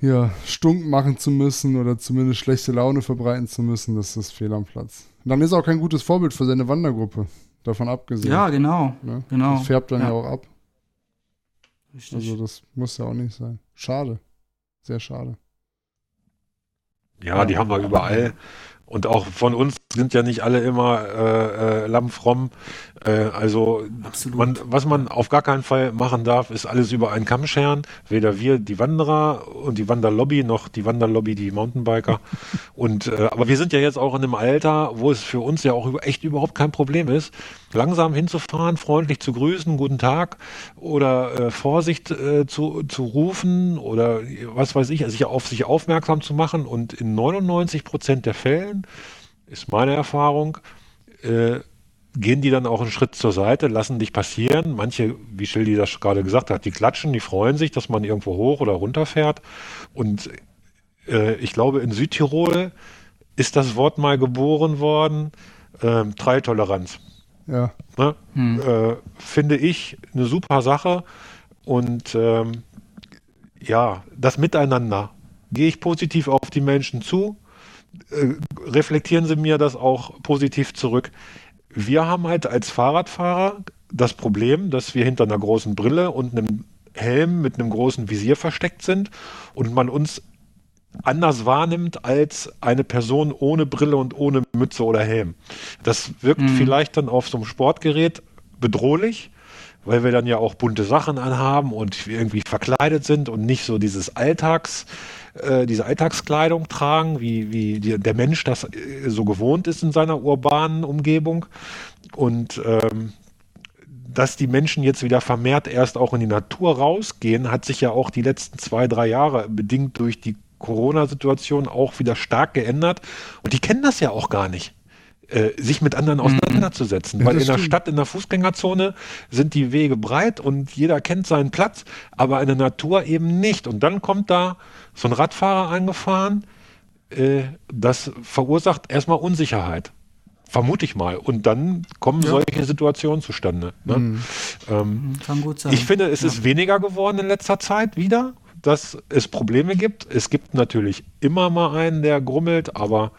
hier stunk machen zu müssen oder zumindest schlechte Laune verbreiten zu müssen, das ist fehl am Platz. Und dann ist er auch kein gutes Vorbild für seine Wandergruppe, davon abgesehen. ja, genau, ne? genau. Das färbt dann ja. Ja. auch ab. richtig. Also das muss ja auch nicht sein. Schade. Sehr schade. Ja, die haben wir überall. Und auch von uns sind ja nicht alle immer äh, äh, lammfromm. Äh, also man, was man auf gar keinen Fall machen darf, ist alles über einen Kamm scheren. Weder wir, die Wanderer und die Wanderlobby, noch die Wanderlobby, die Mountainbiker. und äh, aber wir sind ja jetzt auch in einem Alter, wo es für uns ja auch echt überhaupt kein Problem ist, langsam hinzufahren, freundlich zu grüßen, guten Tag oder äh, Vorsicht äh, zu, zu rufen oder was weiß ich, sich auf sich aufmerksam zu machen. Und in 99 Prozent der Fällen ist meine Erfahrung, äh, gehen die dann auch einen Schritt zur Seite, lassen dich passieren. Manche, wie Schildi das gerade gesagt hat, die klatschen, die freuen sich, dass man irgendwo hoch oder runter fährt. Und äh, ich glaube, in Südtirol ist das Wort mal geboren worden, äh, Treitoleranz. Ja. Ne? Hm. Äh, finde ich eine super Sache. Und ähm, ja, das Miteinander. Gehe ich positiv auf die Menschen zu? Äh, reflektieren sie mir das auch positiv zurück? Wir haben halt als Fahrradfahrer das Problem, dass wir hinter einer großen Brille und einem Helm mit einem großen Visier versteckt sind und man uns anders wahrnimmt als eine Person ohne Brille und ohne Mütze oder Helm. Das wirkt mhm. vielleicht dann auf so einem Sportgerät bedrohlich, weil wir dann ja auch bunte Sachen anhaben und irgendwie verkleidet sind und nicht so dieses Alltags, äh, diese Alltagskleidung tragen, wie, wie die, der Mensch das äh, so gewohnt ist in seiner urbanen Umgebung. Und ähm, dass die Menschen jetzt wieder vermehrt erst auch in die Natur rausgehen, hat sich ja auch die letzten zwei, drei Jahre bedingt durch die Corona-Situation auch wieder stark geändert. Und die kennen das ja auch gar nicht. Äh, sich mit anderen mhm. auseinanderzusetzen. Ja, Weil in der Stadt, in der Fußgängerzone sind die Wege breit und jeder kennt seinen Platz, aber in der Natur eben nicht. Und dann kommt da so ein Radfahrer angefahren, äh, das verursacht erstmal Unsicherheit. Vermute ich mal. Und dann kommen ja. solche Situationen zustande. Ne? Mhm. Ähm, Kann gut sein. Ich finde, es ja. ist weniger geworden in letzter Zeit wieder, dass es Probleme gibt. Es gibt natürlich immer mal einen, der grummelt, aber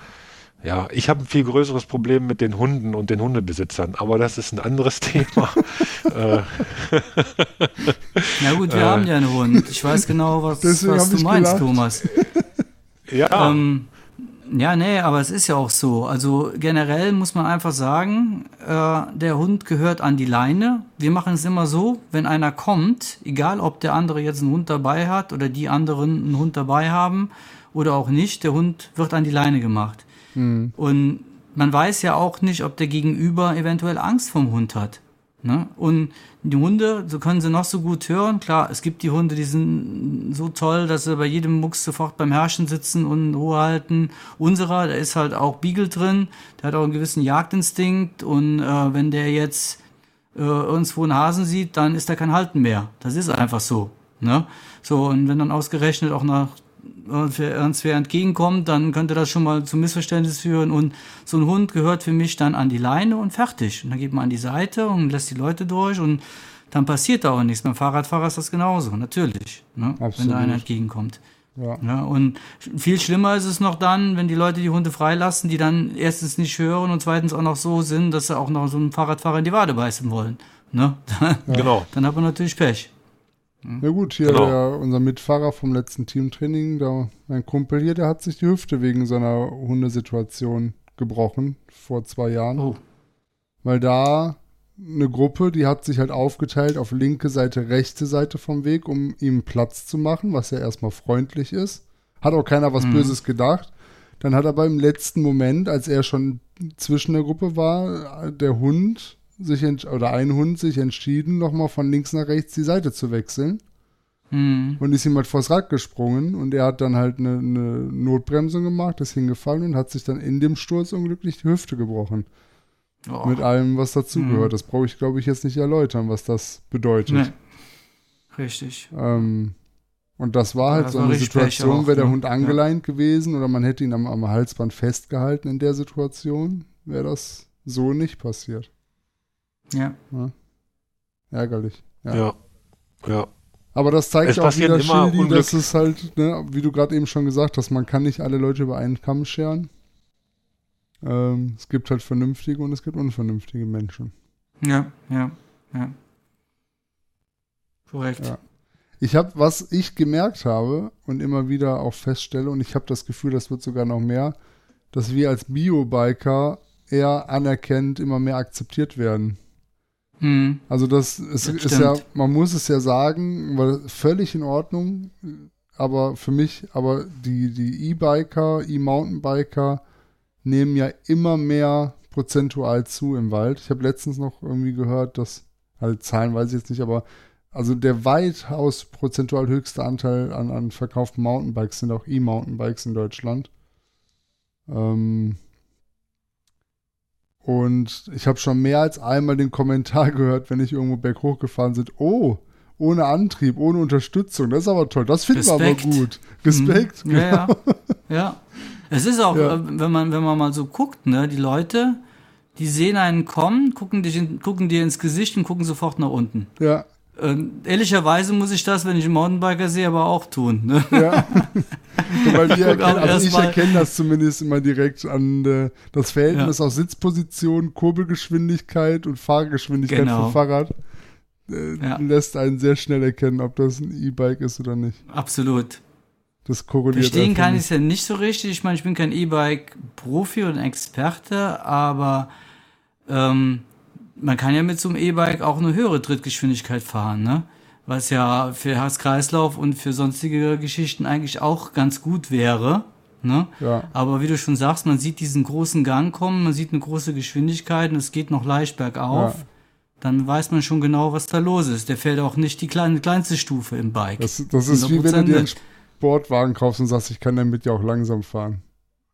ja, ich habe ein viel größeres Problem mit den Hunden und den Hundebesitzern, aber das ist ein anderes Thema. Äh. Na gut, wir äh, haben ja einen Hund. Ich weiß genau, was, was du meinst, gelacht. Thomas. Ja. Ähm, ja, nee, aber es ist ja auch so. Also generell muss man einfach sagen, äh, der Hund gehört an die Leine. Wir machen es immer so, wenn einer kommt, egal ob der andere jetzt einen Hund dabei hat oder die anderen einen Hund dabei haben oder auch nicht, der Hund wird an die Leine gemacht. Mhm. Und man weiß ja auch nicht, ob der Gegenüber eventuell Angst vom Hund hat. Ne? Und die Hunde, so können sie noch so gut hören. Klar, es gibt die Hunde, die sind so toll, dass sie bei jedem Mucks sofort beim Herrschen sitzen und Ruhe halten. Unserer, da ist halt auch Beagle drin, der hat auch einen gewissen Jagdinstinkt und äh, wenn der jetzt äh, irgendwo einen Hasen sieht, dann ist da kein Halten mehr. Das ist einfach so. Ne? So, und wenn dann ausgerechnet auch nach uns wer entgegenkommt, dann könnte das schon mal zu Missverständnis führen. Und so ein Hund gehört für mich dann an die Leine und fertig. Und dann geht man an die Seite und lässt die Leute durch und dann passiert da auch nichts. Beim Fahrradfahrer ist das genauso, natürlich, ne? wenn da einer entgegenkommt. Ja. ja. Und viel schlimmer ist es noch dann, wenn die Leute die Hunde freilassen, die dann erstens nicht hören und zweitens auch noch so sind, dass sie auch noch so einem Fahrradfahrer in die Wade beißen wollen. Ne? Ja. Genau. Dann hat man natürlich Pech. Ja gut, hier genau. der, unser Mitfahrer vom letzten Teamtraining, da, mein Kumpel hier, der hat sich die Hüfte wegen seiner Hundesituation gebrochen vor zwei Jahren. Oh. Weil da eine Gruppe, die hat sich halt aufgeteilt auf linke Seite, rechte Seite vom Weg, um ihm Platz zu machen, was ja erstmal freundlich ist. Hat auch keiner was mhm. Böses gedacht. Dann hat aber im letzten Moment, als er schon zwischen der Gruppe war, der Hund sich oder ein Hund sich entschieden, nochmal von links nach rechts die Seite zu wechseln. Mhm. Und ist ihm halt vors Rad gesprungen und er hat dann halt eine, eine Notbremsung gemacht, ist hingefallen und hat sich dann in dem Sturz unglücklich die Hüfte gebrochen. Oh. Mit allem, was dazugehört. Mhm. Das brauche ich, glaube ich, jetzt nicht erläutern, was das bedeutet. Nee. Richtig. Ähm, und das war halt das so eine Situation, wäre der ne? Hund angeleint ja. gewesen oder man hätte ihn am, am Halsband festgehalten in der Situation, wäre das so nicht passiert. Ja. ja. Ärgerlich. Ja. ja. ja. Aber das zeigt es auch wieder, Schildi, dass es halt, ne, wie du gerade eben schon gesagt hast, man kann nicht alle Leute über einen Kamm scheren. Ähm, es gibt halt vernünftige und es gibt unvernünftige Menschen. Ja, ja, ja. Korrekt. Ja. Ich habe, was ich gemerkt habe und immer wieder auch feststelle, und ich habe das Gefühl, das wird sogar noch mehr, dass wir als Biobiker eher anerkennt, immer mehr akzeptiert werden. Hm. Also das, ist, das ist ja, man muss es ja sagen, weil völlig in Ordnung, aber für mich, aber die, die E-Biker, E-Mountainbiker nehmen ja immer mehr prozentual zu im Wald. Ich habe letztens noch irgendwie gehört, dass, halt Zahlen weiß ich jetzt nicht, aber also der weitaus prozentual höchste Anteil an, an verkauften Mountainbikes sind auch E-Mountainbikes in Deutschland. Ähm, Und ich habe schon mehr als einmal den Kommentar gehört, wenn ich irgendwo berghoch gefahren sind, oh, ohne Antrieb, ohne Unterstützung, das ist aber toll, das finden wir aber gut. Respekt. Mhm. Ja, ja. ja. Es ist auch, ja. Äh, wenn man, wenn man mal so guckt, ne, die Leute, die sehen einen kommen, gucken, dich in, gucken dir ins Gesicht und gucken sofort nach unten. Ja. Ähm, ehrlicherweise muss ich das, wenn ich einen Mountainbiker sehe, aber auch tun. Ne? Ja. Weil wir erkennen, also ich erkenne das zumindest immer direkt an äh, das Verhältnis ja. aus Sitzposition, Kurbelgeschwindigkeit und Fahrgeschwindigkeit genau. vom Fahrrad. Äh, ja. Lässt einen sehr schnell erkennen, ob das ein E-Bike ist oder nicht. Absolut. Das korreliert. Verstehen kann ich es ja nicht so richtig. Ich meine, ich bin kein E-Bike-Profi und Experte, aber ähm, man kann ja mit so einem E-Bike auch eine höhere Trittgeschwindigkeit fahren, ne? Was ja für Herz-Kreislauf und für sonstige Geschichten eigentlich auch ganz gut wäre. Ne? Ja. Aber wie du schon sagst, man sieht diesen großen Gang kommen, man sieht eine große Geschwindigkeit und es geht noch leicht bergauf. Ja. Dann weiß man schon genau, was da los ist. Der fährt auch nicht die kleine, kleinste Stufe im Bike. Das, das ist wie wenn du dir einen Sportwagen kaufst und sagst, ich kann damit ja auch langsam fahren.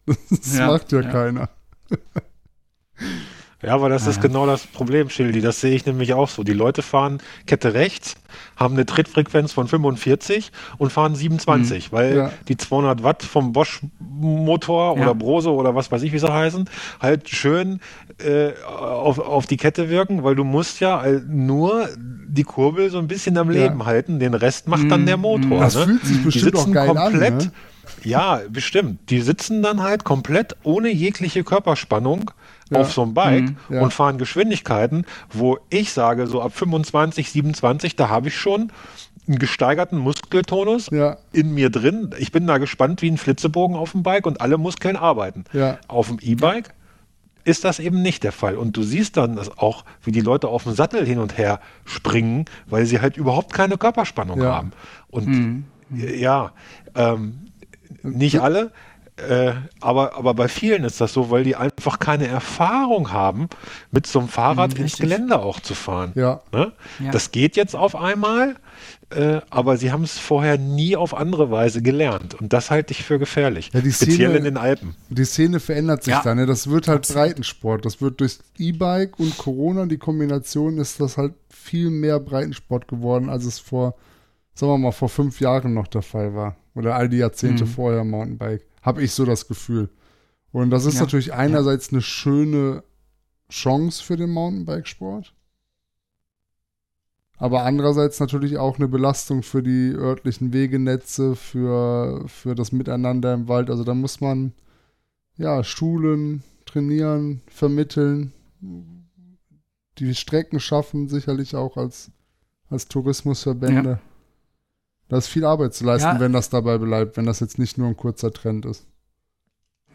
Das ja, macht ja, ja. keiner. Ja, aber das ja. ist genau das Problem, Schildi. Das sehe ich nämlich auch so. Die Leute fahren Kette rechts, haben eine Trittfrequenz von 45 und fahren 27, mhm. weil ja. die 200 Watt vom Bosch Motor ja. oder Brose oder was weiß ich, wie sie heißen, halt schön äh, auf, auf die Kette wirken, weil du musst ja nur die Kurbel so ein bisschen am Leben halten. Den Rest macht mhm. dann der Motor. Das ne? fühlt sich bestimmt die sitzen auch geil komplett, an, ne? Ja, bestimmt. Die sitzen dann halt komplett ohne jegliche Körperspannung ja. auf so einem Bike mhm, ja. und fahren Geschwindigkeiten, wo ich sage, so ab 25, 27, da habe ich schon einen gesteigerten Muskeltonus ja. in mir drin. Ich bin da gespannt wie ein Flitzebogen auf dem Bike und alle Muskeln arbeiten. Auf dem E-Bike ist das eben nicht der Fall. Und du siehst dann auch, wie die Leute auf dem Sattel hin und her springen, weil sie halt überhaupt keine Körperspannung haben. Und mhm. ja, ähm, nicht alle, äh, aber, aber bei vielen ist das so, weil die einfach keine Erfahrung haben, mit so einem Fahrrad mhm, ins Gelände auch zu fahren. Ja. Ne? ja. Das geht jetzt auf einmal, äh, aber sie haben es vorher nie auf andere Weise gelernt. Und das halte ich für gefährlich. Ja, Speziell Szene, in den Alpen. Die Szene verändert sich ja. dann. Ne? Das wird halt. Breitensport. Das wird durch E-Bike und Corona, die Kombination ist das halt viel mehr Breitensport geworden, als es vor, sagen wir mal, vor fünf Jahren noch der Fall war. Oder all die Jahrzehnte mhm. vorher Mountainbike. Habe ich so das Gefühl. Und das ist ja, natürlich einerseits ja. eine schöne Chance für den Mountainbikesport. Aber andererseits natürlich auch eine Belastung für die örtlichen Wegenetze, für, für das Miteinander im Wald. Also da muss man ja schulen, trainieren, vermitteln, die Strecken schaffen, sicherlich auch als, als Tourismusverbände. Ja. Da ist viel Arbeit zu leisten, ja. wenn das dabei bleibt, wenn das jetzt nicht nur ein kurzer Trend ist.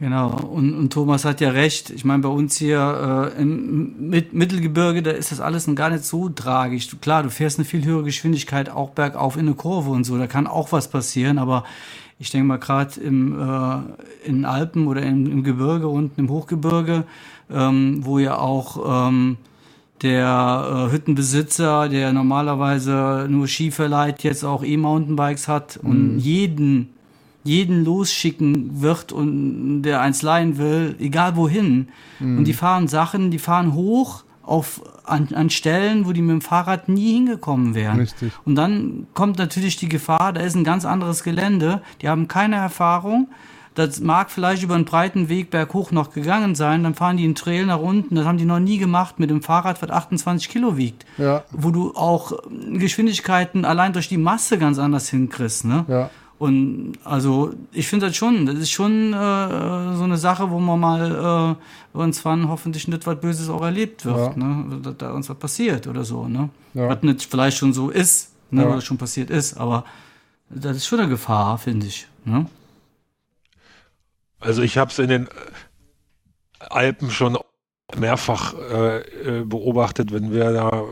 Genau, und, und Thomas hat ja recht. Ich meine, bei uns hier äh, im Mittelgebirge, da ist das alles gar nicht so tragisch. Du, klar, du fährst eine viel höhere Geschwindigkeit auch bergauf in eine Kurve und so, da kann auch was passieren, aber ich denke mal gerade im äh, in Alpen oder im, im Gebirge unten im Hochgebirge, ähm, wo ja auch ähm, der äh, Hüttenbesitzer, der normalerweise nur Ski verleiht, jetzt auch E-Mountainbikes hat mhm. und jeden, jeden losschicken wird und der eins leihen will, egal wohin. Mhm. Und die fahren Sachen, die fahren hoch auf, an, an Stellen, wo die mit dem Fahrrad nie hingekommen wären. Richtig. Und dann kommt natürlich die Gefahr, da ist ein ganz anderes Gelände, die haben keine Erfahrung das mag vielleicht über einen breiten Weg berghoch noch gegangen sein, dann fahren die einen Trail nach unten, das haben die noch nie gemacht mit dem Fahrrad, was 28 Kilo wiegt. Ja. Wo du auch Geschwindigkeiten allein durch die Masse ganz anders hinkriegst, ne? Ja. Und also ich finde das schon, das ist schon äh, so eine Sache, wo man mal äh, irgendwann hoffentlich nicht was Böses auch erlebt wird, ja. ne? Dass da uns was passiert oder so, ne? Ja. Was nicht vielleicht schon so ist, ne? Ja. was schon passiert ist, aber das ist schon eine Gefahr, finde ich. Ne? Also ich habe es in den Alpen schon mehrfach äh, äh, beobachtet, wenn wir da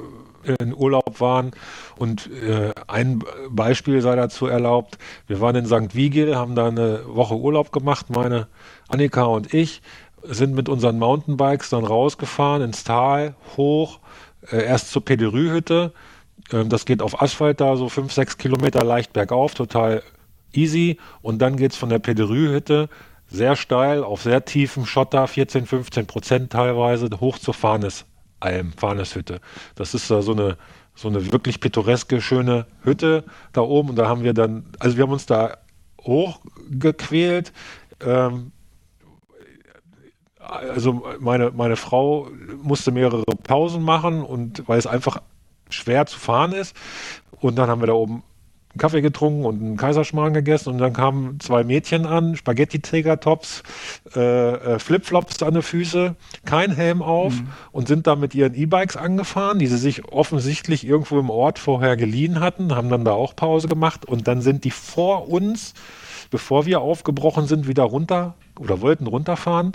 in Urlaub waren. Und äh, ein Beispiel sei dazu erlaubt. Wir waren in St. Vigil, haben da eine Woche Urlaub gemacht, meine Annika und ich, sind mit unseren Mountainbikes dann rausgefahren ins Tal, hoch, äh, erst zur Pederü-Hütte. Ähm, das geht auf Asphalt da so fünf, sechs Kilometer leicht bergauf, total easy. Und dann geht es von der Pederü-Hütte sehr steil, auf sehr tiefem Schotter, 14, 15 Prozent teilweise, hoch zur Farnesalm, Farneshütte. Das ist da so eine, so eine wirklich pittoreske, schöne Hütte da oben. Und da haben wir dann, also wir haben uns da hochgequält. Ähm, also meine, meine Frau musste mehrere Pausen machen und weil es einfach schwer zu fahren ist. Und dann haben wir da oben einen Kaffee getrunken und einen Kaiserschmarrn gegessen und dann kamen zwei Mädchen an, Spaghetti-Träger-Tops, äh, äh, Flipflops an den Füße, kein Helm auf mhm. und sind da mit ihren E-Bikes angefahren, die sie sich offensichtlich irgendwo im Ort vorher geliehen hatten, haben dann da auch Pause gemacht und dann sind die vor uns, bevor wir aufgebrochen sind, wieder runter oder wollten runterfahren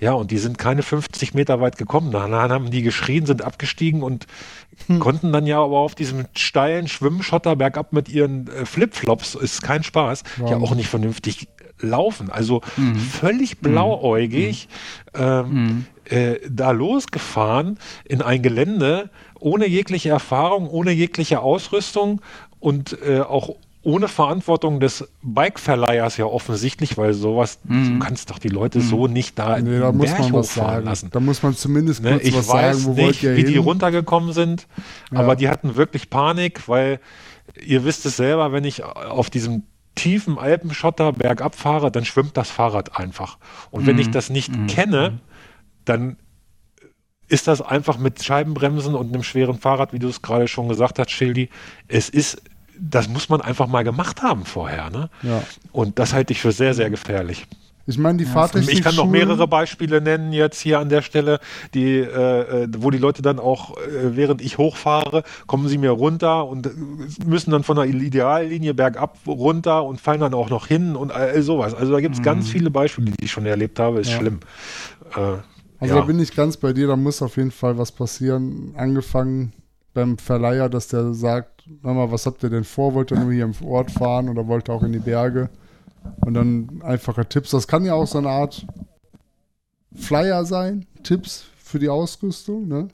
ja, und die sind keine 50 Meter weit gekommen. Dann haben die geschrien, sind abgestiegen und hm. konnten dann ja aber auf diesem steilen Schwimmschotter bergab mit ihren äh, Flipflops, ist kein Spaß, wow. ja auch nicht vernünftig laufen. Also mhm. völlig mhm. blauäugig mhm. Ähm, mhm. äh, da losgefahren in ein Gelände ohne jegliche Erfahrung, ohne jegliche Ausrüstung und äh, auch ohne Verantwortung des Bike-Verleihers ja offensichtlich, weil sowas, mhm. du kannst doch die Leute mhm. so nicht da nee, da muss man was sagen. lassen. Da muss man zumindest ne, kurz ich was weiß sagen, wo nicht, wie hin? die runtergekommen sind, ja. aber die hatten wirklich Panik, weil ihr wisst es selber, wenn ich auf diesem tiefen Alpenschotter bergab fahre, dann schwimmt das Fahrrad einfach. Und mhm. wenn ich das nicht mhm. kenne, dann ist das einfach mit Scheibenbremsen und einem schweren Fahrrad, wie du es gerade schon gesagt hast, Schildi, es ist das muss man einfach mal gemacht haben vorher. Ne? Ja. Und das halte ich für sehr, sehr gefährlich. Ich meine, die ja. Ich kann noch mehrere Beispiele nennen jetzt hier an der Stelle, die, äh, äh, wo die Leute dann auch, äh, während ich hochfahre, kommen sie mir runter und äh, müssen dann von der Ideallinie bergab runter und fallen dann auch noch hin und all sowas. Also da gibt es mhm. ganz viele Beispiele, die ich schon erlebt habe. Ist ja. schlimm. Äh, also ja. da bin ich ganz bei dir, da muss auf jeden Fall was passieren. Angefangen beim Verleiher, dass der sagt, mal, was habt ihr denn vor? Wollt ihr nur hier im Ort fahren oder wollt ihr auch in die Berge? Und dann einfache Tipps. Das kann ja auch so eine Art Flyer sein, Tipps für die Ausrüstung, ne?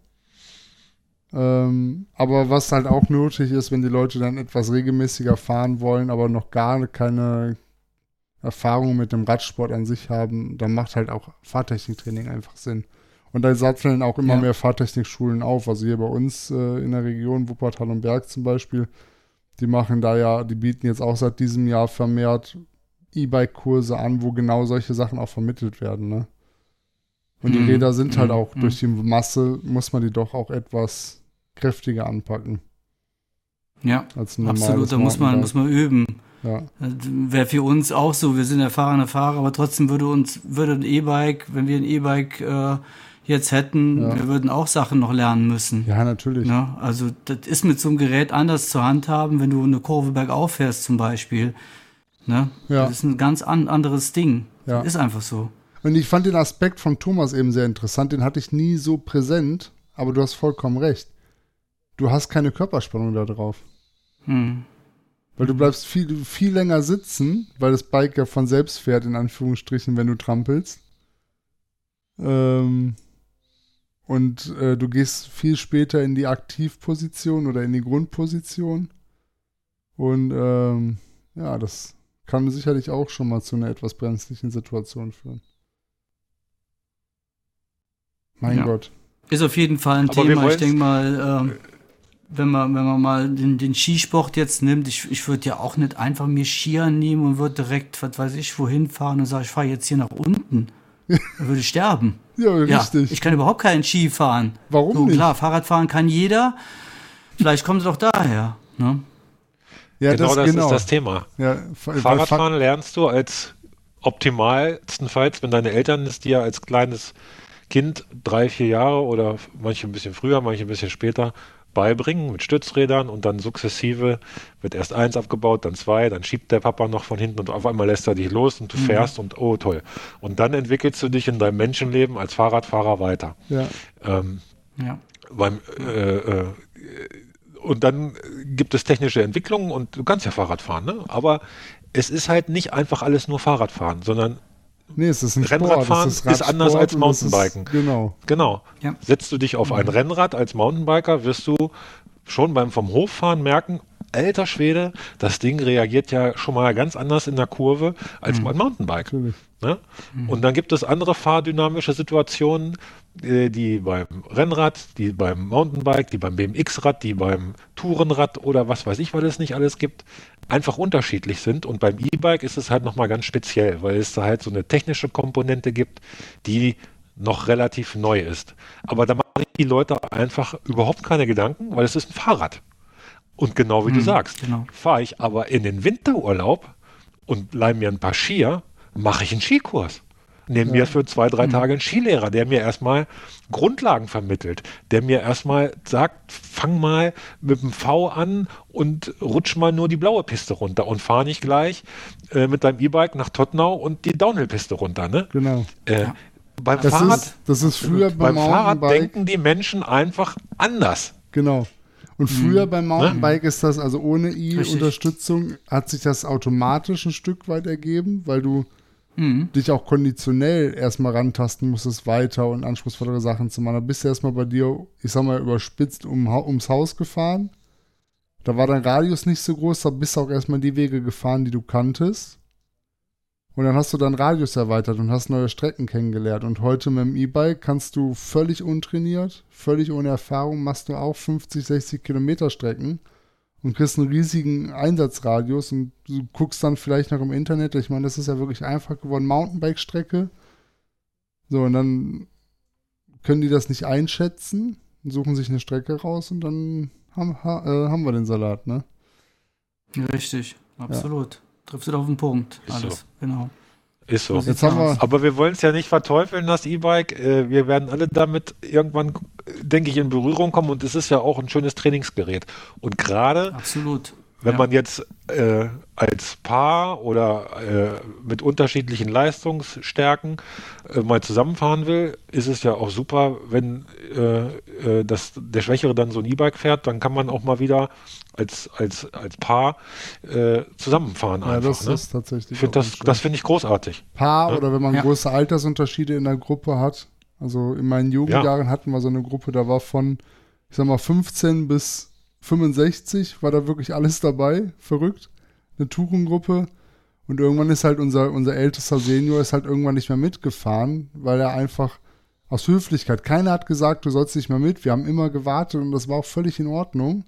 Ähm, aber was halt auch nötig ist, wenn die Leute dann etwas regelmäßiger fahren wollen, aber noch gar keine Erfahrung mit dem Radsport an sich haben, dann macht halt auch Fahrtechniktraining einfach Sinn. Und da satteln auch immer ja. mehr Fahrtechnikschulen auf. Also hier bei uns äh, in der Region, Wuppertal und Berg zum Beispiel, die machen da ja, die bieten jetzt auch seit diesem Jahr vermehrt E-Bike-Kurse an, wo genau solche Sachen auch vermittelt werden. Ne? Und die mhm. Räder sind halt mhm. auch, mhm. durch die Masse muss man die doch auch etwas kräftiger anpacken. Ja, absolut, da muss man, muss man üben. Ja. Wäre für uns auch so, wir sind erfahrene Fahrer, aber trotzdem würde uns, würde ein E-Bike, wenn wir ein E-Bike äh, jetzt hätten, ja. wir würden auch Sachen noch lernen müssen. Ja, natürlich. Ja, also das ist mit so einem Gerät anders zu handhaben, wenn du eine Kurve bergauf fährst zum Beispiel. Ne? Ja. Das ist ein ganz an, anderes Ding. Ja. Ist einfach so. Und ich fand den Aspekt von Thomas eben sehr interessant, den hatte ich nie so präsent, aber du hast vollkommen recht. Du hast keine Körperspannung da drauf. Hm. Weil du bleibst viel, viel länger sitzen, weil das Bike ja von selbst fährt, in Anführungsstrichen, wenn du trampelst. Ähm, und äh, du gehst viel später in die Aktivposition oder in die Grundposition. Und ähm, ja, das kann sicherlich auch schon mal zu einer etwas brenzlichen Situation führen. Mein ja. Gott. Ist auf jeden Fall ein Aber Thema. Ich denke mal, ähm, wenn man, wenn man mal den, den Skisport jetzt nimmt, ich, ich würde ja auch nicht einfach mir Skier nehmen und würde direkt, was weiß ich, wohin fahren und sage, ich fahre jetzt hier nach unten. Dann würde ich sterben. Ja, richtig. Ja, ich kann überhaupt keinen Ski fahren. Warum so, nicht? Klar, Fahrradfahren kann jeder. Vielleicht kommt es doch daher. Ne? Ja, genau das, das genau. ist das Thema. Ja, Fahrradfahren Fahr lernst du als optimalstenfalls, wenn deine Eltern es dir als kleines Kind drei, vier Jahre oder manche ein bisschen früher, manche ein bisschen später beibringen mit Stützrädern und dann sukzessive wird erst eins abgebaut, dann zwei, dann schiebt der Papa noch von hinten und auf einmal lässt er dich los und du mhm. fährst und oh toll. Und dann entwickelst du dich in deinem Menschenleben als Fahrradfahrer weiter. Ja. Ähm, ja. Beim, äh, äh, und dann gibt es technische Entwicklungen und du kannst ja Fahrrad fahren, ne? aber es ist halt nicht einfach alles nur Fahrradfahren, sondern Nee, es ist ein Rennradfahren Sport, ist, ist, anders als Mountainbiken. Ist, genau. Genau. Ja. Setzt du dich auf ein Rennrad als Mountainbiker, wirst du schon beim vom Hof fahren merken, alter Schwede, das Ding reagiert ja schon mal ganz anders in der Kurve als mhm. ein Mountainbike. Ne? Mhm. Und dann gibt es andere fahrdynamische Situationen, äh, die beim Rennrad, die beim Mountainbike, die beim BMX-Rad, die beim Tourenrad oder was weiß ich, was es nicht alles gibt, einfach unterschiedlich sind. Und beim E-Bike ist es halt nochmal ganz speziell, weil es da halt so eine technische Komponente gibt, die noch relativ neu ist. Aber da machen die Leute einfach überhaupt keine Gedanken, weil es ist ein Fahrrad. Und genau wie hm, du sagst, genau. fahre ich aber in den Winterurlaub und leih mir ein paar Skier, mache ich einen Skikurs. Nehme ja. mir für zwei, drei hm. Tage einen Skilehrer, der mir erstmal Grundlagen vermittelt, der mir erstmal sagt, fang mal mit dem V an und rutsch mal nur die blaue Piste runter und fahr nicht gleich äh, mit deinem E-Bike nach Tottenau und die Downhill-Piste runter. Ne? Genau. Äh, ja. Beim das Fahrrad, ist, das ist früher beim, beim Fahrrad denken die Menschen einfach anders. Genau. Und früher mhm. beim Mountainbike ist das, also ohne I-Unterstützung, hat sich das automatisch ein Stück weit ergeben, weil du mhm. dich auch konditionell erstmal rantasten musstest, weiter und anspruchsvollere Sachen zu machen. Da bist du erstmal bei dir, ich sag mal, überspitzt um, ums Haus gefahren. Da war dein Radius nicht so groß, da bist du auch erstmal die Wege gefahren, die du kanntest. Und dann hast du deinen Radius erweitert und hast neue Strecken kennengelernt. Und heute mit dem E-Bike kannst du völlig untrainiert, völlig ohne Erfahrung, machst du auch 50, 60 Kilometer Strecken und kriegst einen riesigen Einsatzradius und du guckst dann vielleicht noch im Internet. Ich meine, das ist ja wirklich einfach geworden. Mountainbike-Strecke. So, und dann können die das nicht einschätzen, suchen sich eine Strecke raus und dann haben, ha, äh, haben wir den Salat, ne? Richtig, absolut. Ja. Triffst du auf den Punkt. Ist alles, so. genau. Ist so. Jetzt haben wir Aber wir wollen es ja nicht verteufeln, das E-Bike. Äh, wir werden alle damit irgendwann, denke ich, in Berührung kommen und es ist ja auch ein schönes Trainingsgerät. Und gerade Absolut. Wenn ja. man jetzt äh, als Paar oder äh, mit unterschiedlichen Leistungsstärken äh, mal zusammenfahren will, ist es ja auch super, wenn äh, äh, das, der Schwächere dann so ein E-Bike fährt, dann kann man auch mal wieder als, als, als Paar äh, zusammenfahren. Ja, einfach, das ne? ist tatsächlich. Find das das finde ich großartig. Paar ja? oder wenn man ja. große Altersunterschiede in der Gruppe hat. Also in meinen Jugendjahren hatten wir so eine Gruppe, da war von, ich sag mal, 15 bis 65 war da wirklich alles dabei, verrückt. Eine Tuchengruppe. Und irgendwann ist halt unser, unser ältester Senior ist halt irgendwann nicht mehr mitgefahren, weil er einfach aus Höflichkeit, keiner hat gesagt, du sollst nicht mehr mit. Wir haben immer gewartet und das war auch völlig in Ordnung.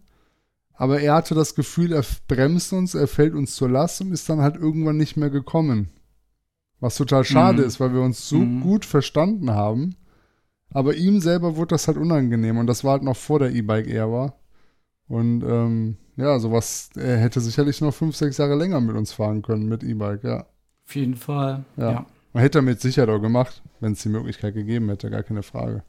Aber er hatte das Gefühl, er bremst uns, er fällt uns zur Last und ist dann halt irgendwann nicht mehr gekommen. Was total schade mhm. ist, weil wir uns so mhm. gut verstanden haben. Aber ihm selber wurde das halt unangenehm und das war halt noch vor der E-Bike-Ära. Und ähm, ja, sowas, er hätte sicherlich noch fünf, sechs Jahre länger mit uns fahren können mit E-Bike, ja. Auf jeden Fall, ja. ja. Man hätte damit sicher auch gemacht, wenn es die Möglichkeit gegeben hätte, gar keine Frage.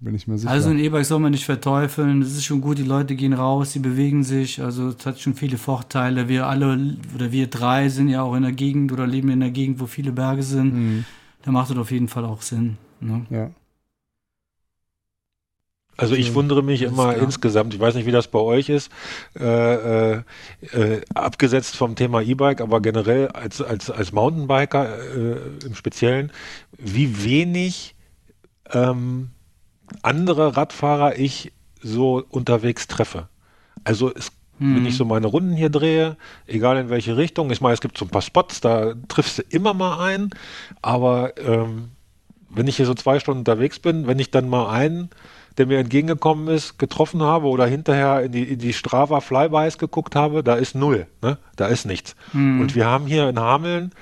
Bin ich mir sicher. Also ein E-Bike soll man nicht verteufeln. Es ist schon gut, die Leute gehen raus, die bewegen sich. Also es hat schon viele Vorteile. Wir alle oder wir drei sind ja auch in der Gegend oder leben in der Gegend, wo viele Berge sind. Mhm. Da macht es auf jeden Fall auch Sinn. Ne? Ja. Also ich wundere mich immer insgesamt, ich weiß nicht, wie das bei euch ist, äh, äh, äh, abgesetzt vom Thema E-Bike, aber generell als, als, als Mountainbiker äh, im Speziellen, wie wenig ähm, andere Radfahrer ich so unterwegs treffe. Also es hm. Wenn ich so meine Runden hier drehe, egal in welche Richtung, ich meine, es gibt so ein paar Spots, da triffst du immer mal ein, aber ähm, wenn ich hier so zwei Stunden unterwegs bin, wenn ich dann mal einen der mir entgegengekommen ist, getroffen habe oder hinterher in die, in die Strava Flybys geguckt habe, da ist null. Ne? Da ist nichts. Mhm. Und wir haben hier in Hameln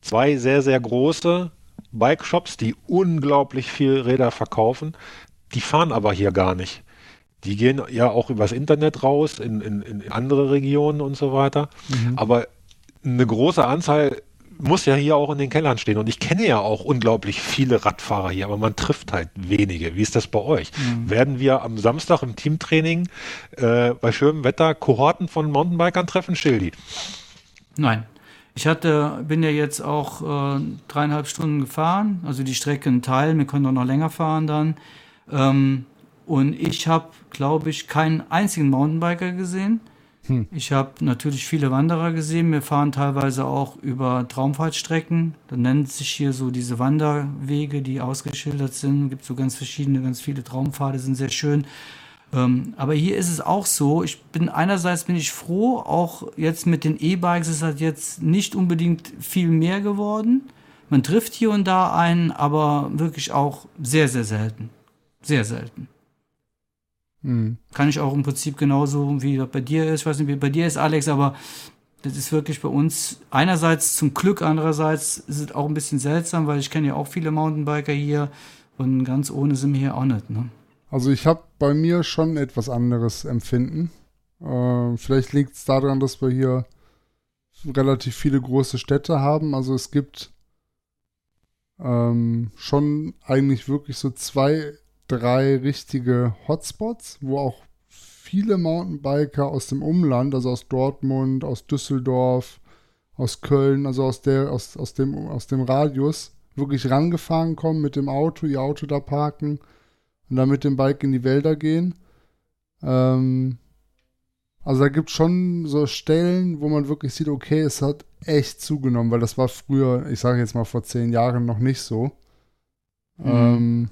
zwei sehr, sehr große Bike-Shops, die unglaublich viel Räder verkaufen. Die fahren aber hier gar nicht. Die gehen ja auch übers Internet raus in, in, in andere Regionen und so weiter. Mhm. Aber eine große Anzahl muss ja hier auch in den Kellern stehen. Und ich kenne ja auch unglaublich viele Radfahrer hier, aber man trifft halt wenige. Wie ist das bei euch? Mhm. Werden wir am Samstag im Teamtraining äh, bei schönem Wetter Kohorten von Mountainbikern treffen, Schildi? Nein. Ich hatte, bin ja jetzt auch äh, dreieinhalb Stunden gefahren, also die Strecke in Teil, wir können auch noch länger fahren dann. Ähm, und ich habe, glaube ich, keinen einzigen Mountainbiker gesehen. Hm. Ich habe natürlich viele Wanderer gesehen. Wir fahren teilweise auch über Traumfahrtstrecken. Da nennt sich hier so diese Wanderwege, die ausgeschildert sind. Es gibt so ganz verschiedene, ganz viele Traumpfade, sind sehr schön. Ähm, aber hier ist es auch so, ich bin einerseits bin ich froh, auch jetzt mit den E-Bikes ist halt jetzt nicht unbedingt viel mehr geworden. Man trifft hier und da einen, aber wirklich auch sehr, sehr selten. Sehr selten. Hm. Kann ich auch im Prinzip genauso wie bei dir ist. Ich weiß nicht, wie bei dir ist, Alex, aber das ist wirklich bei uns einerseits zum Glück, andererseits ist es auch ein bisschen seltsam, weil ich kenne ja auch viele Mountainbiker hier und ganz ohne sind wir hier auch nicht. Ne? Also ich habe bei mir schon etwas anderes Empfinden. Äh, vielleicht liegt es daran, dass wir hier relativ viele große Städte haben. Also es gibt ähm, schon eigentlich wirklich so zwei, drei richtige Hotspots, wo auch viele Mountainbiker aus dem Umland, also aus Dortmund, aus Düsseldorf, aus Köln, also aus der, aus, aus dem, aus dem Radius, wirklich rangefahren kommen mit dem Auto, ihr Auto da parken und dann mit dem Bike in die Wälder gehen. Ähm, also da gibt es schon so Stellen, wo man wirklich sieht, okay, es hat echt zugenommen, weil das war früher, ich sage jetzt mal vor zehn Jahren noch nicht so. Mhm. Ähm,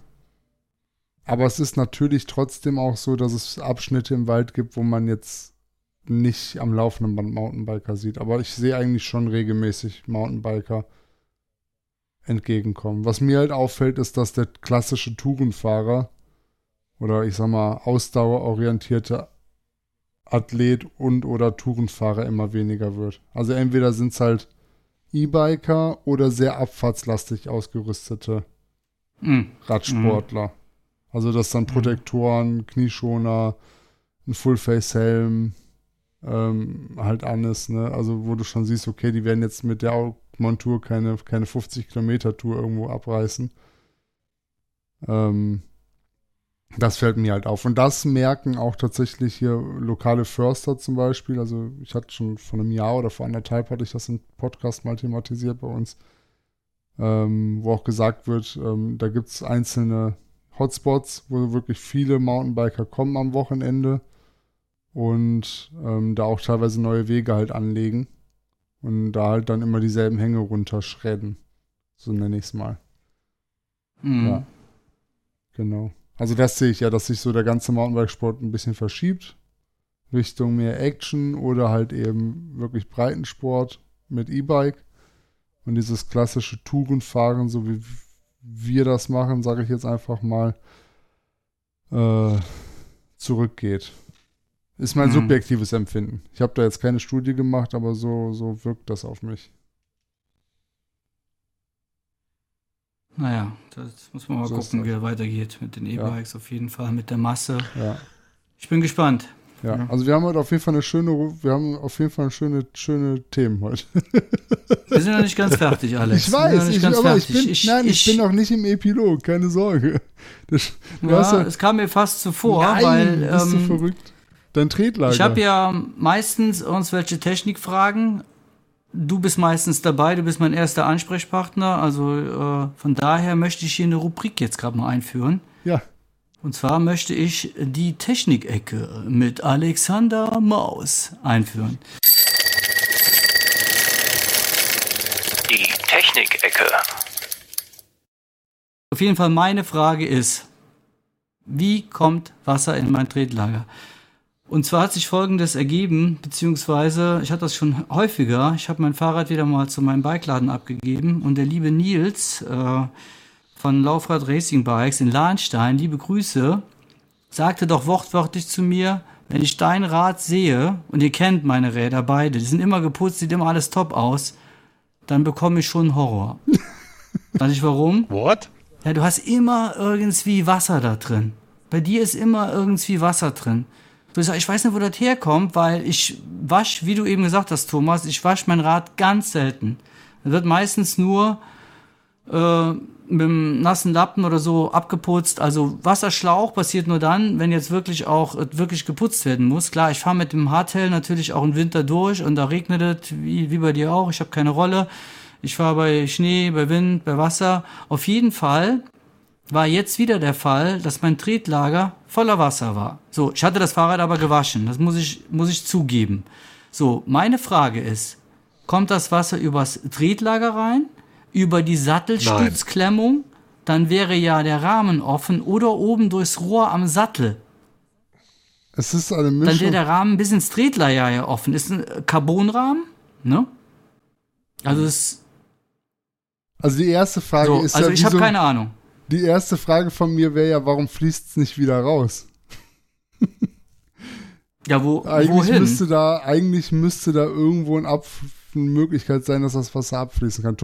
aber es ist natürlich trotzdem auch so, dass es Abschnitte im Wald gibt, wo man jetzt nicht am laufenden Band Mountainbiker sieht. Aber ich sehe eigentlich schon regelmäßig Mountainbiker entgegenkommen. Was mir halt auffällt, ist, dass der klassische Tourenfahrer oder ich sag mal ausdauerorientierte Athlet und oder Tourenfahrer immer weniger wird. Also entweder sind es halt E-Biker oder sehr abfahrtslastig ausgerüstete mm. Radsportler. Also das dann Protektoren, Knieschoner, ein Full-Face-Helm ähm, halt an ist, ne? Also wo du schon siehst, okay, die werden jetzt mit der Montur keine, keine 50 Kilometer Tour irgendwo abreißen. Ähm, das fällt mir halt auf. Und das merken auch tatsächlich hier lokale Förster zum Beispiel. Also ich hatte schon vor einem Jahr oder vor anderthalb hatte ich das im Podcast mal thematisiert bei uns, ähm, wo auch gesagt wird, ähm, da gibt es einzelne Hotspots, wo wirklich viele Mountainbiker kommen am Wochenende und ähm, da auch teilweise neue Wege halt anlegen und da halt dann immer dieselben Hänge runterschredden. So nenne ich es mal. Mhm. Ja. Genau. Also das sehe ich ja, dass sich so der ganze Mountainbikesport ein bisschen verschiebt. Richtung mehr Action oder halt eben wirklich Breitensport mit E-Bike. Und dieses klassische Tourenfahren, so wie wir das machen, sage ich jetzt einfach mal, äh, zurückgeht. Ist mein mhm. subjektives Empfinden. Ich habe da jetzt keine Studie gemacht, aber so, so wirkt das auf mich. Naja, das muss man mal so gucken, wie er weitergeht mit den E-Bikes ja. auf jeden Fall, mit der Masse. Ja. Ich bin gespannt. Ja, ja, also wir haben heute auf jeden Fall eine schöne, wir haben auf jeden Fall schöne, schöne Themen heute. Wir sind noch nicht ganz fertig, Alex. Ich weiß, ich, aber ich bin, ich, nein, ich, ich, bin noch nicht im Epilog, keine Sorge. Das, ja, es kam mir fast zuvor, nein, weil. Bist ähm, du verrückt? Dein Tretlager. Ich habe ja meistens irgendwelche Technikfragen. Du bist meistens dabei, du bist mein erster Ansprechpartner. Also äh, von daher möchte ich hier eine Rubrik jetzt gerade mal einführen. Ja. Und zwar möchte ich die Technikecke mit Alexander Maus einführen. Die Technikecke. Auf jeden Fall meine Frage ist, wie kommt Wasser in mein Tretlager? Und zwar hat sich Folgendes ergeben, beziehungsweise ich hatte das schon häufiger. Ich habe mein Fahrrad wieder mal zu meinem Bikeladen abgegeben und der liebe Nils äh, von Laufrad Racing Bikes in Lahnstein, liebe Grüße, sagte doch wortwörtlich zu mir, wenn ich dein Rad sehe, und ihr kennt meine Räder beide, die sind immer geputzt, sieht immer alles top aus, dann bekomme ich schon Horror. Weiß ich warum? What? Ja, du hast immer irgendwie Wasser da drin. Bei dir ist immer irgendwie Wasser drin. Du sagst, ich weiß nicht, wo das herkommt, weil ich wasche, wie du eben gesagt hast, Thomas, ich wasche mein Rad ganz selten. Es wird meistens nur äh, mit einem nassen Lappen oder so abgeputzt. Also Wasserschlauch passiert nur dann, wenn jetzt wirklich auch wirklich geputzt werden muss. Klar, ich fahre mit dem Hardtail natürlich auch im Winter durch und da regnet es, wie, wie bei dir auch. Ich habe keine Rolle. Ich fahre bei Schnee, bei Wind, bei Wasser. Auf jeden Fall war jetzt wieder der Fall, dass mein Tretlager voller Wasser war. So, ich hatte das Fahrrad aber gewaschen. Das muss ich, muss ich zugeben. So, meine Frage ist, kommt das Wasser übers Tretlager rein? Über die Sattelstützklemmung, Nein. dann wäre ja der Rahmen offen oder oben durchs Rohr am Sattel. Es ist eine Dann Mischung. wäre der Rahmen ein bisschen Streetler ja ja offen. Ist ein Carbonrahmen, ne? Also es Also die erste Frage so, ist also ja, ich habe wieso- keine Ahnung. die erste Frage von mir wäre ja, warum fließt es nicht wieder raus? Ja, wo Eigentlich wohin? müsste da, eigentlich müsste da irgendwo ein Abf eine Möglichkeit sein, dass das Wasser abfließen kann.